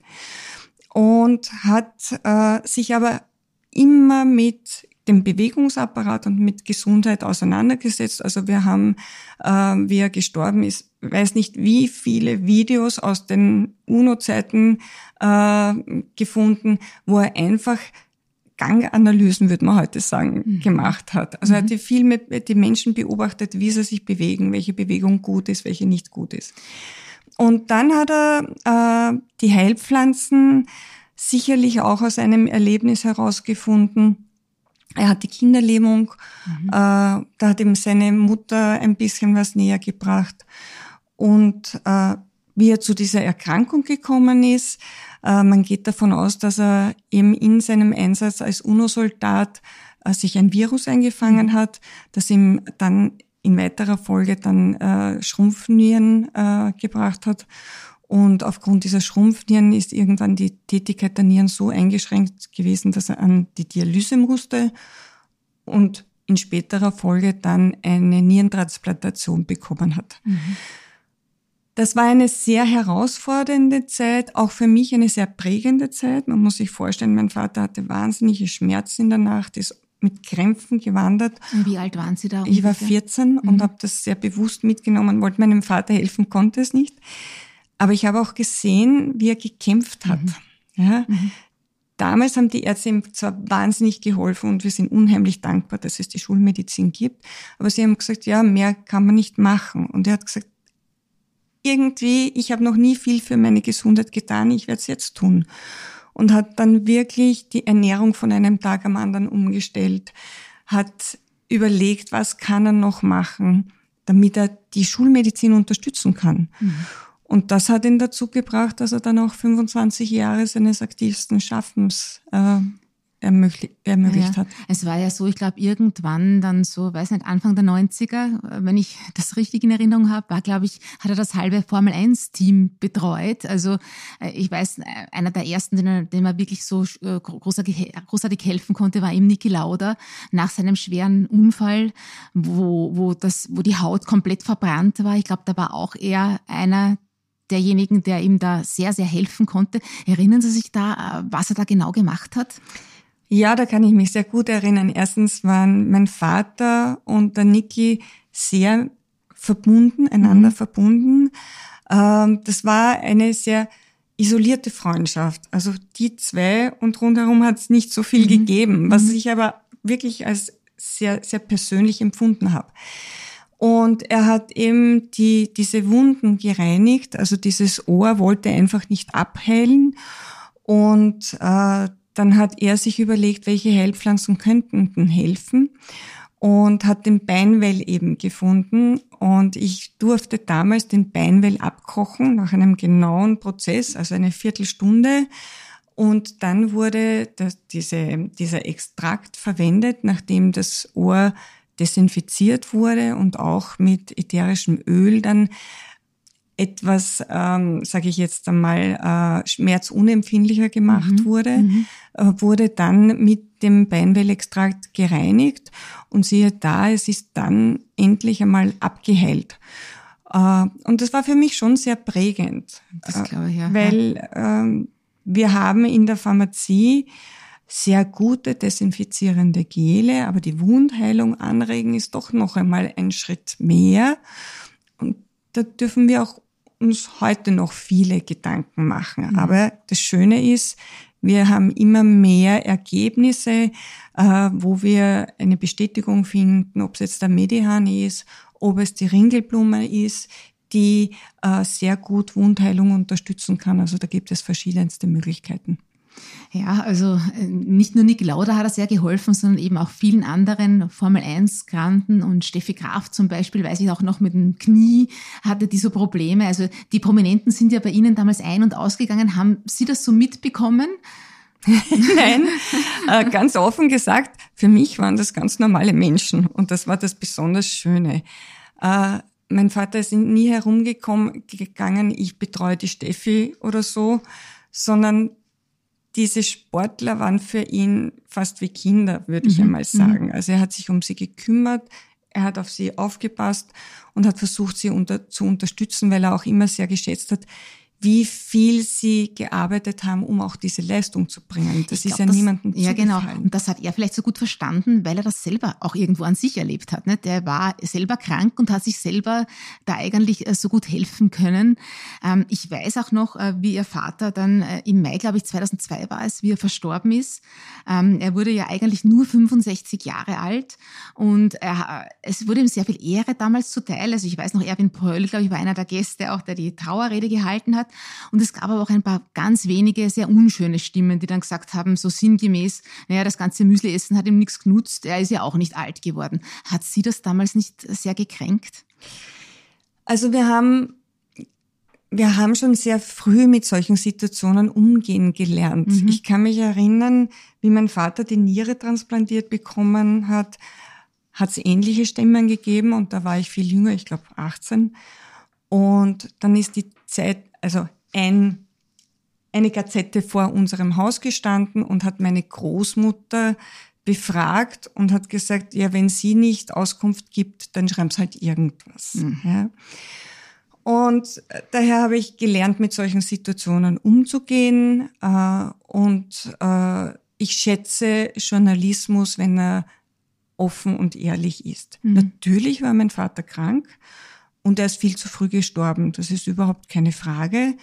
und hat äh, sich aber immer mit dem Bewegungsapparat und mit Gesundheit auseinandergesetzt. Also wir haben, äh, wie er gestorben ist, weiß nicht wie viele Videos aus den UNO-Zeiten äh, gefunden, wo er einfach Ganganalysen, würde man heute sagen, mhm. gemacht hat. Also er hat mhm. viel mit die Menschen beobachtet, wie sie sich bewegen, welche Bewegung gut ist, welche nicht gut ist. Und dann hat er äh, die Heilpflanzen sicherlich auch aus einem Erlebnis herausgefunden. Er hat die Kinderlähmung, mhm. äh, da hat ihm seine Mutter ein bisschen was näher gebracht. Und äh, wie er zu dieser Erkrankung gekommen ist. Äh, man geht davon aus, dass er eben in seinem Einsatz als UNO-Soldat äh, sich ein Virus eingefangen mhm. hat, das ihm dann in weiterer Folge dann äh, Schrumpfnieren äh, gebracht hat. Und aufgrund dieser Schrumpfnieren ist irgendwann die Tätigkeit der Nieren so eingeschränkt gewesen, dass er an die Dialyse musste und in späterer Folge dann eine Nierentransplantation bekommen hat. Mhm. Das war eine sehr herausfordernde Zeit, auch für mich eine sehr prägende Zeit. Man muss sich vorstellen, mein Vater hatte wahnsinnige Schmerzen in der Nacht, ist mit Krämpfen gewandert. Und wie alt waren Sie da? Ungefähr? Ich war 14 mhm. und habe das sehr bewusst mitgenommen, wollte meinem Vater helfen, konnte es nicht. Aber ich habe auch gesehen, wie er gekämpft hat. Mhm. Ja? Mhm. Damals haben die Ärzte ihm zwar wahnsinnig geholfen und wir sind unheimlich dankbar, dass es die Schulmedizin gibt, aber sie haben gesagt, ja, mehr kann man nicht machen. Und er hat gesagt, irgendwie, ich habe noch nie viel für meine Gesundheit getan, ich werde es jetzt tun. Und hat dann wirklich die Ernährung von einem Tag am anderen umgestellt, hat überlegt, was kann er noch machen, damit er die Schulmedizin unterstützen kann. Mhm. Und das hat ihn dazu gebracht, dass er dann auch 25 Jahre seines aktivsten Schaffens äh, ermöglicht, ermöglicht ja, hat. Es war ja so, ich glaube, irgendwann dann so, weiß nicht, Anfang der 90er, wenn ich das richtig in Erinnerung habe, war, glaube ich, hat er das halbe Formel 1-Team betreut. Also äh, ich weiß, einer der ersten, er, dem er wirklich so äh, großartig, großartig helfen konnte, war eben Niki Lauda nach seinem schweren Unfall, wo, wo, das, wo die Haut komplett verbrannt war. Ich glaube, da war auch er einer derjenigen, der ihm da sehr, sehr helfen konnte. Erinnern Sie sich da, äh, was er da genau gemacht hat? Ja, da kann ich mich sehr gut erinnern. Erstens waren mein Vater und der Niki sehr verbunden, einander mhm. verbunden. Ähm, das war eine sehr isolierte Freundschaft. Also die zwei und rundherum hat es nicht so viel mhm. gegeben, was mhm. ich aber wirklich als sehr, sehr persönlich empfunden habe. Und er hat eben die, diese Wunden gereinigt, also dieses Ohr wollte einfach nicht abheilen. Und äh, dann hat er sich überlegt, welche Heilpflanzen könnten denn helfen und hat den Beinwell eben gefunden. Und ich durfte damals den Beinwell abkochen nach einem genauen Prozess, also eine Viertelstunde. Und dann wurde das, diese, dieser Extrakt verwendet, nachdem das Ohr desinfiziert wurde und auch mit ätherischem Öl dann etwas, ähm, sage ich jetzt einmal, äh, schmerzunempfindlicher gemacht mhm. wurde, mhm. Äh, wurde dann mit dem Beinwellextrakt gereinigt und siehe da, es ist dann endlich einmal abgeheilt. Äh, und das war für mich schon sehr prägend, das glaube ich, ja. weil äh, wir haben in der Pharmazie sehr gute desinfizierende Gele, aber die Wundheilung anregen ist doch noch einmal ein Schritt mehr. Und da dürfen wir auch uns heute noch viele Gedanken machen. Mhm. Aber das Schöne ist, wir haben immer mehr Ergebnisse, äh, wo wir eine Bestätigung finden, ob es jetzt der Medihan ist, ob es die Ringelblume ist, die äh, sehr gut Wundheilung unterstützen kann. Also da gibt es verschiedenste Möglichkeiten. Ja, also äh, nicht nur Nick Lauda hat er sehr geholfen, sondern eben auch vielen anderen Formel 1 Granten und Steffi Graf zum Beispiel, weiß ich auch noch mit dem Knie, hatte diese Probleme. Also die Prominenten sind ja bei Ihnen damals ein- und ausgegangen. Haben Sie das so mitbekommen? Nein, äh, ganz offen gesagt, für mich waren das ganz normale Menschen und das war das besonders Schöne. Äh, mein Vater ist nie herumgekommen, gegangen, ich betreue die Steffi oder so, sondern diese Sportler waren für ihn fast wie Kinder, würde ich mhm. einmal mhm. sagen. Also er hat sich um sie gekümmert, er hat auf sie aufgepasst und hat versucht, sie unter, zu unterstützen, weil er auch immer sehr geschätzt hat, wie viel sie gearbeitet haben, um auch diese Leistung zu bringen. Das ich ist glaub, ja das, niemandem Ja, genau. Und das hat er vielleicht so gut verstanden, weil er das selber auch irgendwo an sich erlebt hat. Ne? Der war selber krank und hat sich selber da eigentlich äh, so gut helfen können. Ähm, ich weiß auch noch, äh, wie ihr Vater dann äh, im Mai, glaube ich, 2002 war es, wie er verstorben ist. Ähm, er wurde ja eigentlich nur 65 Jahre alt und es wurde ihm sehr viel Ehre damals zuteil. Also ich weiß noch, Erwin Pröll, glaube ich, war einer der Gäste auch, der die Trauerrede gehalten hat. Und es gab aber auch ein paar ganz wenige sehr unschöne Stimmen, die dann gesagt haben, so sinngemäß, naja, das ganze Müsli-Essen hat ihm nichts genutzt, er ist ja auch nicht alt geworden. Hat Sie das damals nicht sehr gekränkt? Also wir haben wir haben schon sehr früh mit solchen Situationen umgehen gelernt. Mhm. Ich kann mich erinnern, wie mein Vater die Niere transplantiert bekommen hat, hat es ähnliche Stimmen gegeben und da war ich viel jünger, ich glaube 18. Und dann ist die Zeit, also ein, eine Gazette vor unserem Haus gestanden und hat meine Großmutter befragt und hat gesagt, ja, wenn sie nicht Auskunft gibt, dann schreiben sie halt irgendwas. Mhm. Ja. Und daher habe ich gelernt, mit solchen Situationen umzugehen. Äh, und äh, ich schätze Journalismus, wenn er offen und ehrlich ist. Mhm. Natürlich war mein Vater krank und er ist viel zu früh gestorben. Das ist überhaupt keine Frage.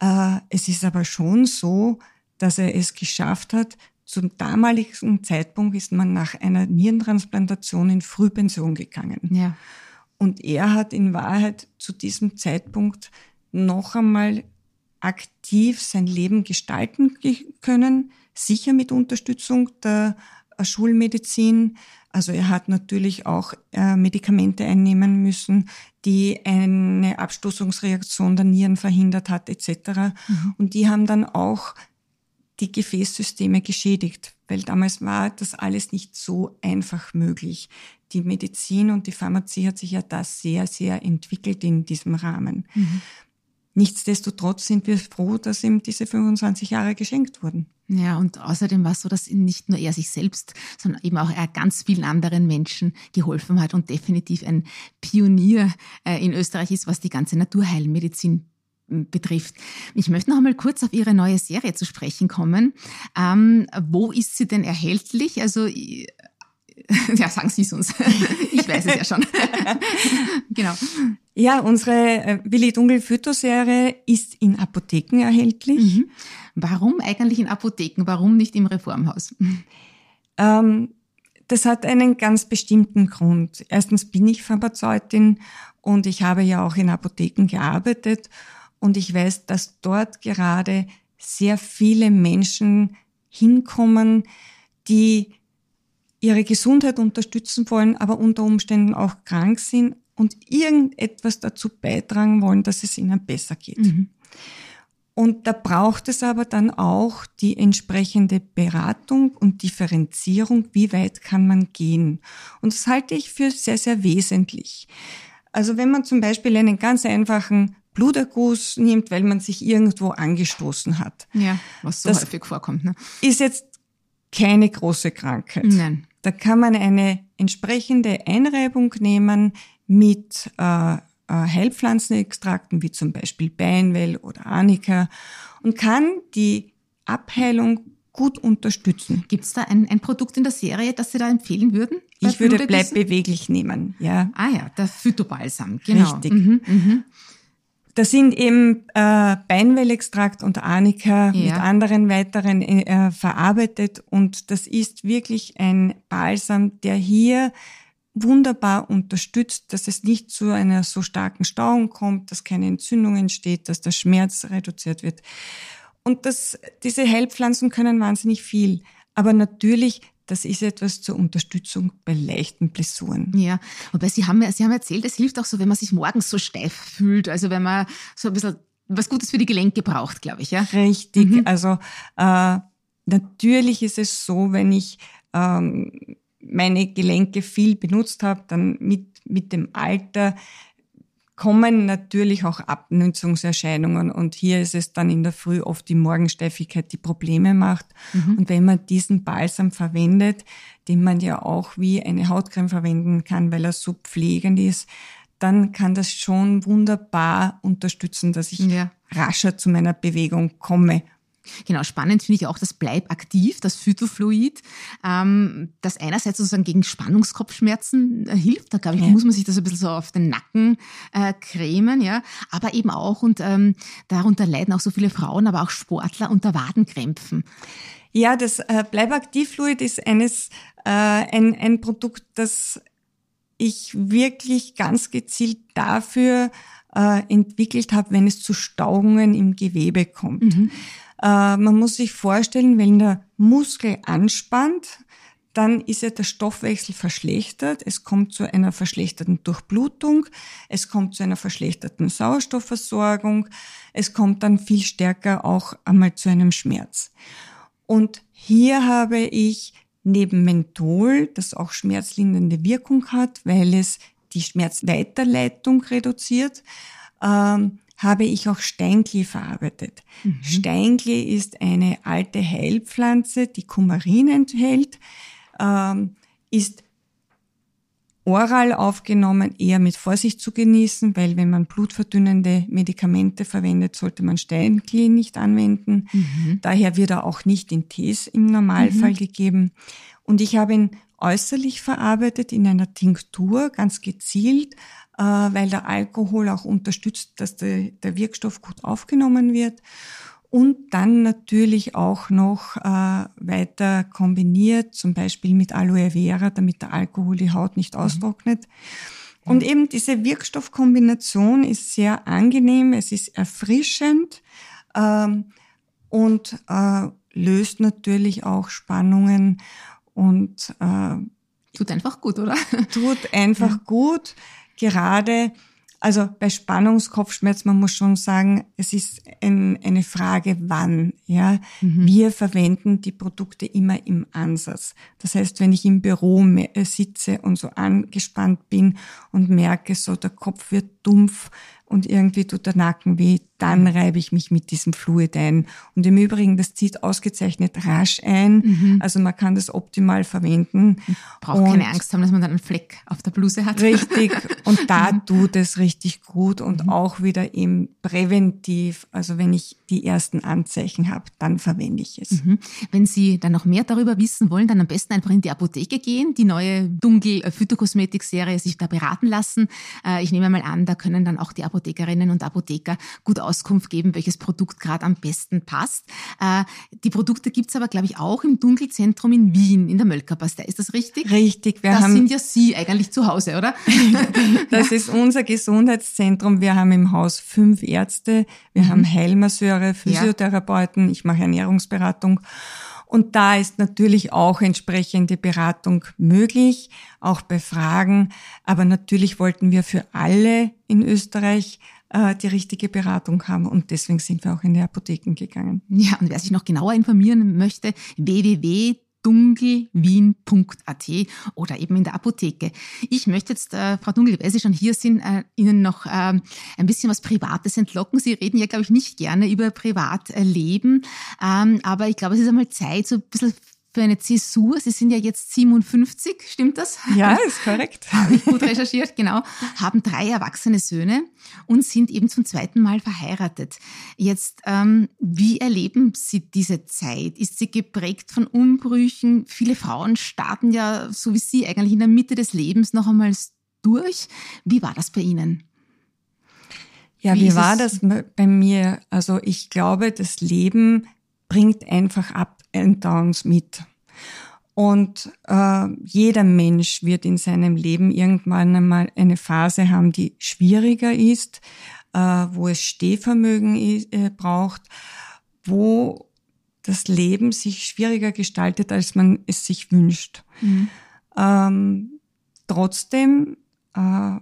Äh, es ist aber schon so, dass er es geschafft hat. Zum damaligen Zeitpunkt ist man nach einer Nierentransplantation in Frühpension gegangen. Ja. Und er hat in Wahrheit zu diesem Zeitpunkt noch einmal aktiv sein Leben gestalten können, sicher mit Unterstützung der Schulmedizin. Also er hat natürlich auch äh, Medikamente einnehmen müssen, die eine Abstoßungsreaktion der Nieren verhindert hat etc. Mhm. Und die haben dann auch die Gefäßsysteme geschädigt, weil damals war das alles nicht so einfach möglich die Medizin und die Pharmazie hat sich ja da sehr, sehr entwickelt in diesem Rahmen. Mhm. Nichtsdestotrotz sind wir froh, dass ihm diese 25 Jahre geschenkt wurden. Ja, und außerdem war es so, dass nicht nur er sich selbst, sondern eben auch er ganz vielen anderen Menschen geholfen hat und definitiv ein Pionier äh, in Österreich ist, was die ganze Naturheilmedizin betrifft. Ich möchte noch einmal kurz auf Ihre neue Serie zu sprechen kommen. Ähm, wo ist sie denn erhältlich? Also Ja, sagen Sie es uns. Ich weiß es ja schon. genau. Ja, unsere äh, Willi Dunkel Phytoserie ist in Apotheken erhältlich. Mhm. Warum eigentlich in Apotheken? Warum nicht im Reformhaus? Ähm, das hat einen ganz bestimmten Grund. Erstens bin ich Pharmazeutin und ich habe ja auch in Apotheken gearbeitet und ich weiß, dass dort gerade sehr viele Menschen hinkommen, die ihre Gesundheit unterstützen wollen, aber unter Umständen auch krank sind und irgendetwas dazu beitragen wollen, dass es ihnen besser geht. Mhm. Und da braucht es aber dann auch die entsprechende Beratung und Differenzierung, wie weit kann man gehen. Und das halte ich für sehr, sehr wesentlich. Also wenn man zum Beispiel einen ganz einfachen Bluterguss nimmt, weil man sich irgendwo angestoßen hat. Ja, was so häufig vorkommt. Ne? Ist jetzt keine große Krankheit. Nein. Da kann man eine entsprechende Einreibung nehmen mit äh, äh, Heilpflanzenextrakten wie zum Beispiel Beinwell oder Arnika und kann die Abheilung gut unterstützen. Gibt es da ein, ein Produkt in der Serie, das Sie da empfehlen würden? Ich würde Bleib beweglich nehmen, ja. Ah ja, der Phytobalsam, genau. Richtig. Mhm, mhm. Da sind eben äh, Beinwellextrakt und Arnika ja. mit anderen weiteren äh, verarbeitet und das ist wirklich ein Balsam, der hier wunderbar unterstützt, dass es nicht zu einer so starken Stauung kommt, dass keine Entzündung entsteht, dass der Schmerz reduziert wird. Und das, diese Heilpflanzen können wahnsinnig viel. Aber natürlich das ist etwas zur Unterstützung bei leichten Blessuren. Ja, wobei Sie haben, Sie haben erzählt, es hilft auch so, wenn man sich morgens so steif fühlt, also wenn man so ein bisschen was Gutes für die Gelenke braucht, glaube ich, ja? Richtig, mhm. also äh, natürlich ist es so, wenn ich ähm, meine Gelenke viel benutzt habe, dann mit, mit dem Alter kommen natürlich auch Abnützungserscheinungen und hier ist es dann in der Früh oft die Morgensteifigkeit, die Probleme macht. Mhm. Und wenn man diesen Balsam verwendet, den man ja auch wie eine Hautcreme verwenden kann, weil er so pflegend ist, dann kann das schon wunderbar unterstützen, dass ich ja. rascher zu meiner Bewegung komme Genau, spannend finde ich auch das Bleib aktiv, das Phytofluid, ähm, das einerseits sozusagen gegen Spannungskopfschmerzen äh, hilft. Da glaube ich, ja. muss man sich das ein bisschen so auf den Nacken äh, cremen, ja. Aber eben auch, und ähm, darunter leiden auch so viele Frauen, aber auch Sportler unter Wadenkrämpfen. Ja, das äh, Bleibaktivfluid ist eines, äh, ein, ein Produkt, das ich wirklich ganz gezielt dafür äh, entwickelt habe, wenn es zu Staugungen im Gewebe kommt. Mhm. Äh, man muss sich vorstellen, wenn der Muskel anspannt, dann ist ja der Stoffwechsel verschlechtert. Es kommt zu einer verschlechterten Durchblutung. Es kommt zu einer verschlechterten Sauerstoffversorgung. Es kommt dann viel stärker auch einmal zu einem Schmerz. Und hier habe ich neben Menthol, das auch schmerzlindernde Wirkung hat, weil es die Schmerzweiterleitung reduziert, ähm, habe ich auch Steinklee verarbeitet. Mhm. Steinklee ist eine alte Heilpflanze, die Kumarin enthält, ähm, ist oral aufgenommen eher mit Vorsicht zu genießen, weil wenn man blutverdünnende Medikamente verwendet, sollte man Steinklee nicht anwenden. Mhm. Daher wird er auch nicht in Tees im Normalfall mhm. gegeben. Und ich habe ihn äußerlich verarbeitet in einer Tinktur, ganz gezielt, weil der Alkohol auch unterstützt, dass der, der Wirkstoff gut aufgenommen wird. Und dann natürlich auch noch äh, weiter kombiniert, zum Beispiel mit Aloe Vera, damit der Alkohol die Haut nicht mhm. austrocknet. Und eben diese Wirkstoffkombination ist sehr angenehm, es ist erfrischend ähm, und äh, löst natürlich auch Spannungen und äh, tut einfach gut, oder? Tut einfach ja. gut. Gerade also bei Spannungskopfschmerz, man muss schon sagen, es ist ein, eine Frage, wann. Ja, mhm. wir verwenden die Produkte immer im Ansatz. Das heißt, wenn ich im Büro äh, sitze und so angespannt bin und merke, so der Kopf wird dumpf und irgendwie tut der Nacken weh, dann reibe ich mich mit diesem Fluid ein. Und im Übrigen, das zieht ausgezeichnet rasch ein. Mhm. Also man kann das optimal verwenden. Braucht und keine Angst haben, dass man dann einen Fleck auf der Bluse hat. Richtig. Und da tut es richtig gut und mhm. auch wieder eben präventiv. Also wenn ich die ersten Anzeichen habe, dann verwende ich es. Mhm. Wenn Sie dann noch mehr darüber wissen wollen, dann am besten einfach in die Apotheke gehen, die neue Dunkel Phytokosmetik-Serie sich da beraten lassen. Äh, ich nehme mal an, da können dann auch die Apothekerinnen und Apotheker gut aus Auskunft geben, welches Produkt gerade am besten passt. Äh, die Produkte gibt's aber, glaube ich, auch im Dunkelzentrum in Wien, in der Mölkerpastei. Ist das richtig? Richtig. Wir das haben, sind ja Sie eigentlich zu Hause, oder? das ja. ist unser Gesundheitszentrum. Wir haben im Haus fünf Ärzte, wir mhm. haben Heilmasseure, Physiotherapeuten, ich mache Ernährungsberatung. Und da ist natürlich auch entsprechende Beratung möglich, auch bei Fragen. Aber natürlich wollten wir für alle in Österreich äh, die richtige Beratung haben. Und deswegen sind wir auch in die Apotheken gegangen. Ja, und wer sich noch genauer informieren möchte, www dunkelwien.at oder eben in der Apotheke. Ich möchte jetzt, äh, Frau Dunkel, weil Sie schon hier sind, äh, Ihnen noch äh, ein bisschen was Privates entlocken. Sie reden ja, glaube ich, nicht gerne über Privatleben, ähm, aber ich glaube, es ist einmal Zeit, so ein bisschen für eine Zäsur. Sie sind ja jetzt 57, stimmt das? Ja, ist korrekt. Habe ich gut recherchiert, genau. Haben drei erwachsene Söhne und sind eben zum zweiten Mal verheiratet. Jetzt, ähm, wie erleben Sie diese Zeit? Ist sie geprägt von Umbrüchen? Viele Frauen starten ja, so wie Sie, eigentlich in der Mitte des Lebens noch einmal durch. Wie war das bei Ihnen? Ja, wie, wie war das bei mir? Also ich glaube, das Leben bringt einfach ab and Downs mit. Und äh, jeder Mensch wird in seinem Leben irgendwann einmal eine Phase haben, die schwieriger ist, äh, wo es Stehvermögen äh, braucht, wo das Leben sich schwieriger gestaltet, als man es sich wünscht. Mhm. Ähm, trotzdem, äh,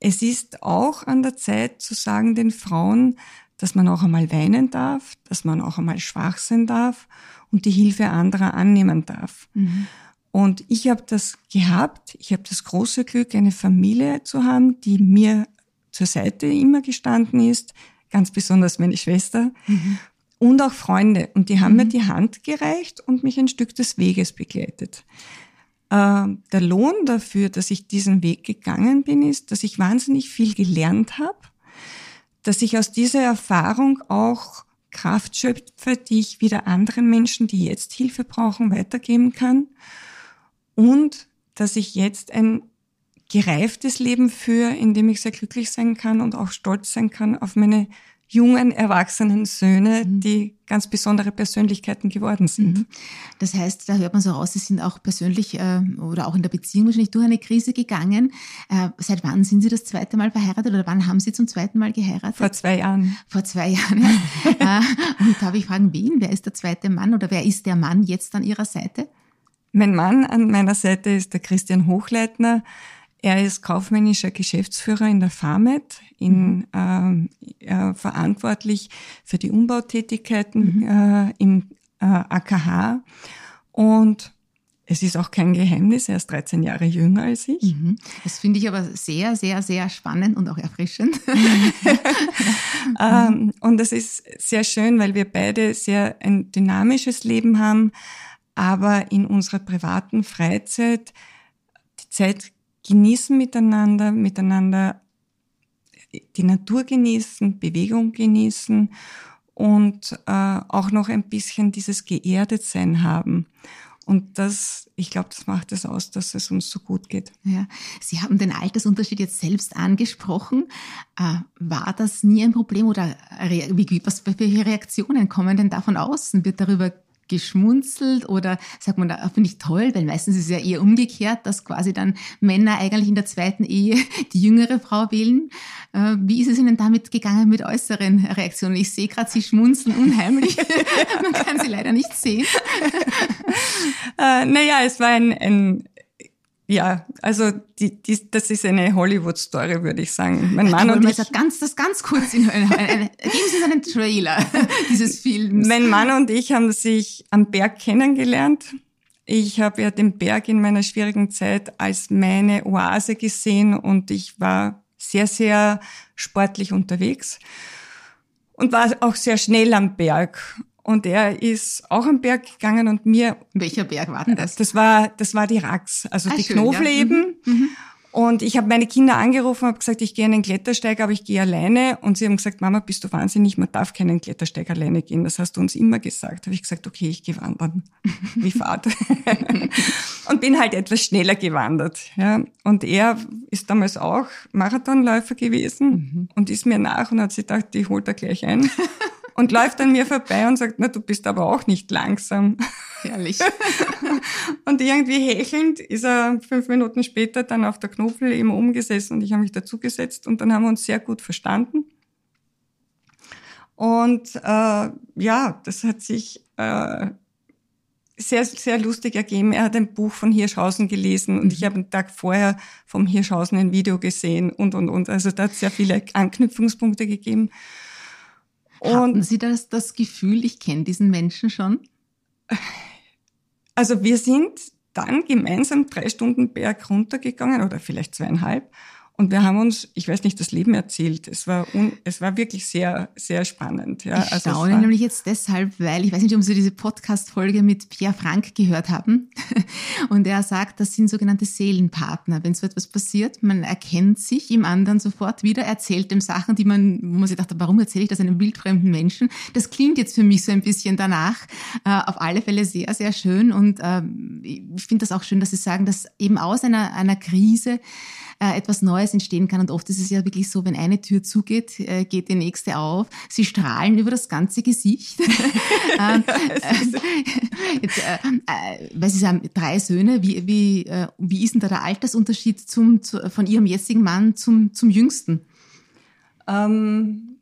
es ist auch an der Zeit zu sagen den Frauen, dass man auch einmal weinen darf, dass man auch einmal schwach sein darf und die Hilfe anderer annehmen darf. Mhm. Und ich habe das gehabt. Ich habe das große Glück, eine Familie zu haben, die mir zur Seite immer gestanden ist, ganz besonders meine Schwester mhm. und auch Freunde. Und die haben mhm. mir die Hand gereicht und mich ein Stück des Weges begleitet. Äh, der Lohn dafür, dass ich diesen Weg gegangen bin, ist, dass ich wahnsinnig viel gelernt habe, dass ich aus dieser Erfahrung auch Kraft schöpfe, die ich wieder anderen Menschen, die jetzt Hilfe brauchen, weitergeben kann. Und dass ich jetzt ein gereiftes Leben führe, in dem ich sehr glücklich sein kann und auch stolz sein kann auf meine jungen, erwachsenen Söhne, mhm. die ganz besondere Persönlichkeiten geworden sind. Mhm. Das heißt, da hört man so raus, Sie sind auch persönlich äh, oder auch in der Beziehung wahrscheinlich durch eine Krise gegangen. Äh, seit wann sind Sie das zweite Mal verheiratet oder wann haben Sie zum zweiten Mal geheiratet? Vor zwei Jahren. Vor zwei Jahren, ja. äh, und darf ich fragen, wen? Wer ist der zweite Mann oder wer ist der Mann jetzt an Ihrer Seite? mein Mann an meiner Seite ist der Christian Hochleitner. Er ist kaufmännischer Geschäftsführer in der Farmet, in, mhm. äh, verantwortlich für die Umbautätigkeiten mhm. äh, im äh, AKH. Und es ist auch kein Geheimnis, er ist 13 Jahre jünger als ich. Mhm. Das finde ich aber sehr, sehr, sehr spannend und auch erfrischend. ähm, und das ist sehr schön, weil wir beide sehr ein dynamisches Leben haben, aber in unserer privaten Freizeit die Zeit genießen miteinander, miteinander die Natur genießen, Bewegung genießen und äh, auch noch ein bisschen dieses Geerdetsein haben. Und das, ich glaube, das macht es aus, dass es uns so gut geht. Ja, Sie haben den Altersunterschied jetzt selbst angesprochen. Äh, war das nie ein Problem oder wie, was, welche Reaktionen kommen denn davon außen? Wird darüber geschmunzelt oder sagt man, da finde ich toll, weil meistens ist es ja eher umgekehrt, dass quasi dann Männer eigentlich in der zweiten Ehe die jüngere Frau wählen. Äh, wie ist es Ihnen damit gegangen mit äußeren Reaktionen? Ich sehe gerade, Sie schmunzeln unheimlich. man kann Sie leider nicht sehen. äh, naja, es war ein, ein ja, also die, die, das ist eine Hollywood-Story, würde ich sagen. Mein Mann und ich, das ganz, das ganz kurz in eine, eine, geben Sie einen Trailer dieses Films. Mein Mann und ich haben sich am Berg kennengelernt. Ich habe ja den Berg in meiner schwierigen Zeit als meine Oase gesehen und ich war sehr, sehr sportlich unterwegs und war auch sehr schnell am Berg. Und er ist auch am Berg gegangen und mir. Welcher Berg war denn das? Das war, das war die Rax, also ah, die schön, Knofle ja. eben. Mhm. Mhm. Und ich habe meine Kinder angerufen, habe gesagt, ich gehe einen Klettersteig, aber ich gehe alleine. Und sie haben gesagt, Mama, bist du wahnsinnig, man darf keinen Klettersteig alleine gehen. Das hast du uns immer gesagt. Habe ich gesagt, okay, ich gehe wandern. Wie Fahrt. und bin halt etwas schneller gewandert. Ja. Und er ist damals auch Marathonläufer gewesen mhm. und ist mir nach und hat sich gedacht, ich hol da gleich ein und läuft an mir vorbei und sagt, na, du bist aber auch nicht langsam. Herrlich. und irgendwie hechelnd ist er fünf Minuten später dann auf der Knuffel eben umgesessen und ich habe mich dazugesetzt und dann haben wir uns sehr gut verstanden. Und äh, ja, das hat sich äh, sehr, sehr lustig ergeben. Er hat ein Buch von Hirschhausen gelesen und mhm. ich habe einen Tag vorher vom Hirschhausen ein Video gesehen und, und, und. Also da hat es sehr viele Anknüpfungspunkte gegeben. Und Hatten Sie das, das Gefühl, ich kenne diesen Menschen schon? Also wir sind dann gemeinsam drei Stunden Berg runtergegangen oder vielleicht zweieinhalb und wir haben uns, ich weiß nicht, das Leben erzählt. Es war, un, es war wirklich sehr, sehr spannend. Ja. Ich also staune nämlich jetzt deshalb, weil ich weiß nicht, ob Sie diese Podcast-Folge mit Pierre Frank gehört haben. Und er sagt, das sind sogenannte Seelenpartner. Wenn so etwas passiert, man erkennt sich im anderen sofort wieder, erzählt dem Sachen, die man, wo man sich dachte, warum erzähle ich das einem wildfremden Menschen? Das klingt jetzt für mich so ein bisschen danach. Äh, auf alle Fälle sehr, sehr schön. Und äh, ich finde das auch schön, dass Sie sagen, dass eben aus einer, einer Krise äh, etwas Neues entstehen kann. Und oft ist es ja wirklich so, wenn eine Tür zugeht, äh, geht die nächste auf. Sie strahlen über das ganze Gesicht. ähm, äh, jetzt, äh, äh, weil Sie sagen, drei Söhne, wie, wie, wie ist denn da der Altersunterschied zum, zu, von Ihrem jetzigen Mann zum, zum jüngsten? Ähm,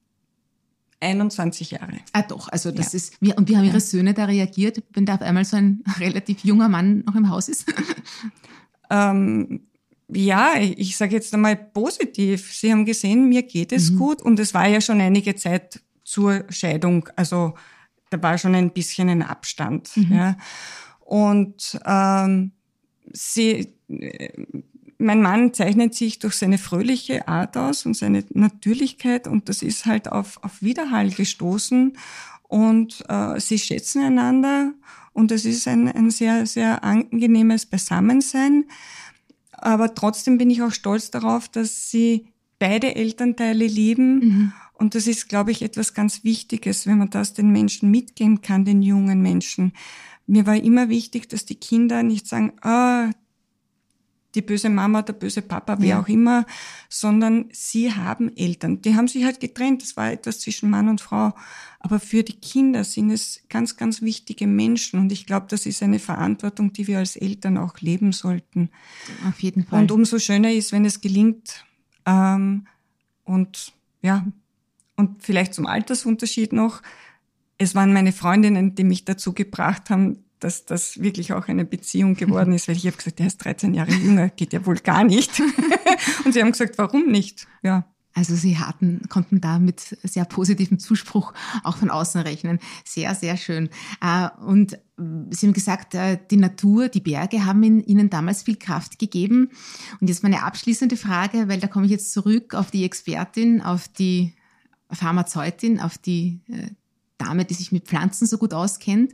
21 Jahre. Ah doch, also das ja. ist, wie, und wie haben Ihre Söhne da reagiert, wenn da auf einmal so ein relativ junger Mann noch im Haus ist? ähm, ja, ich sage jetzt einmal positiv. Sie haben gesehen, mir geht es mhm. gut und es war ja schon einige Zeit zur Scheidung. Also da war schon ein bisschen ein Abstand. Mhm. Ja. Und ähm, sie, mein Mann zeichnet sich durch seine fröhliche Art aus und seine Natürlichkeit und das ist halt auf, auf Widerhall gestoßen und äh, sie schätzen einander und es ist ein, ein sehr, sehr angenehmes Beisammensein. Aber trotzdem bin ich auch stolz darauf, dass sie beide Elternteile lieben. Mhm. Und das ist, glaube ich, etwas ganz Wichtiges, wenn man das den Menschen mitgeben kann, den jungen Menschen. Mir war immer wichtig, dass die Kinder nicht sagen, ah, die böse Mama, der böse Papa, wer ja. auch immer, sondern sie haben Eltern. Die haben sich halt getrennt. Das war etwas zwischen Mann und Frau. Aber für die Kinder sind es ganz, ganz wichtige Menschen. Und ich glaube, das ist eine Verantwortung, die wir als Eltern auch leben sollten. Auf jeden Fall. Und umso schöner ist, wenn es gelingt. Ähm, und ja, und vielleicht zum Altersunterschied noch. Es waren meine Freundinnen, die mich dazu gebracht haben, dass das wirklich auch eine Beziehung geworden ist, weil ich habe gesagt, der ist 13 Jahre jünger, geht ja wohl gar nicht. und sie haben gesagt, warum nicht? Ja. Also Sie hatten, konnten da mit sehr positivem Zuspruch auch von außen rechnen. Sehr, sehr schön. Äh, und Sie haben gesagt, äh, die Natur, die Berge haben Ihnen damals viel Kraft gegeben. Und jetzt meine abschließende Frage, weil da komme ich jetzt zurück auf die Expertin, auf die Pharmazeutin, auf die äh, Dame, die sich mit Pflanzen so gut auskennt.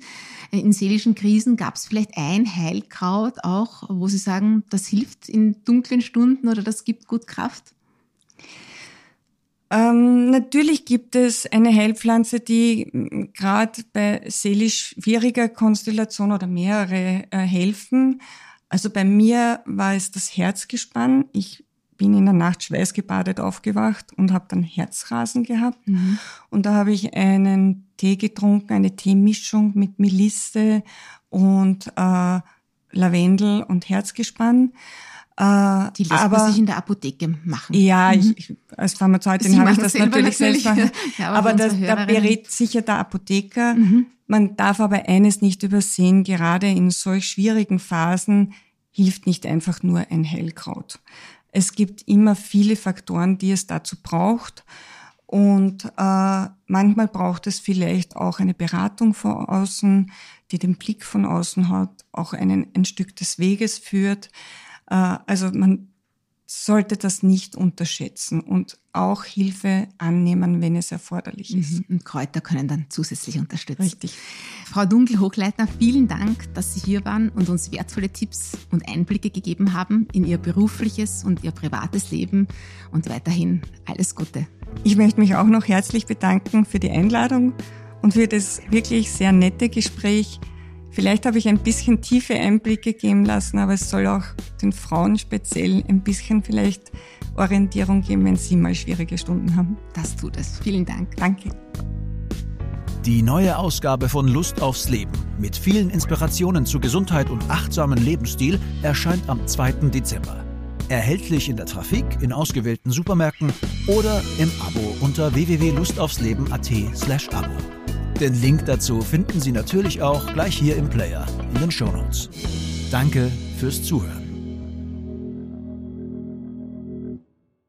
In seelischen Krisen gab es vielleicht ein Heilkraut auch, wo Sie sagen, das hilft in dunklen Stunden oder das gibt gut Kraft? Ähm, natürlich gibt es eine Heilpflanze, die gerade bei seelisch schwieriger Konstellation oder mehrere äh, helfen. Also bei mir war es das Herzgespann. Ich bin in der Nacht schweißgebadet aufgewacht und habe dann Herzrasen gehabt. Mhm. Und da habe ich einen Tee getrunken, eine Teemischung mit Melisse und äh, Lavendel und Herzgespann. Äh, die lässt aber, man sich in der Apotheke machen. Ja, mhm. ich, ich, als Pharmazeutin habe ich das natürlich, natürlich selbst ja, aber, aber das, da berät sicher der Apotheker. Mhm. Man darf aber eines nicht übersehen, gerade in solch schwierigen Phasen hilft nicht einfach nur ein Heilkraut. Es gibt immer viele Faktoren, die es dazu braucht. Und äh, manchmal braucht es vielleicht auch eine Beratung von außen, die den Blick von außen hat, auch einen, ein Stück des Weges führt. Äh, also man sollte das nicht unterschätzen und auch Hilfe annehmen, wenn es erforderlich ist. Mhm. Und Kräuter können dann zusätzlich unterstützen. Richtig. Frau Dunkel-Hochleitner, vielen Dank, dass Sie hier waren und uns wertvolle Tipps und Einblicke gegeben haben in Ihr berufliches und Ihr privates Leben und weiterhin alles Gute. Ich möchte mich auch noch herzlich bedanken für die Einladung und für das wirklich sehr nette Gespräch. Vielleicht habe ich ein bisschen tiefe Einblicke geben lassen, aber es soll auch den Frauen speziell ein bisschen vielleicht Orientierung geben, wenn sie mal schwierige Stunden haben. Das tut es. Vielen Dank. Danke. Die neue Ausgabe von Lust aufs Leben mit vielen Inspirationen zu Gesundheit und achtsamen Lebensstil erscheint am 2. Dezember. Erhältlich in der Trafik, in ausgewählten Supermärkten oder im Abo unter www.lustaufsleben.at/abo. Den Link dazu finden Sie natürlich auch gleich hier im Player in den Shownotes. Danke fürs Zuhören.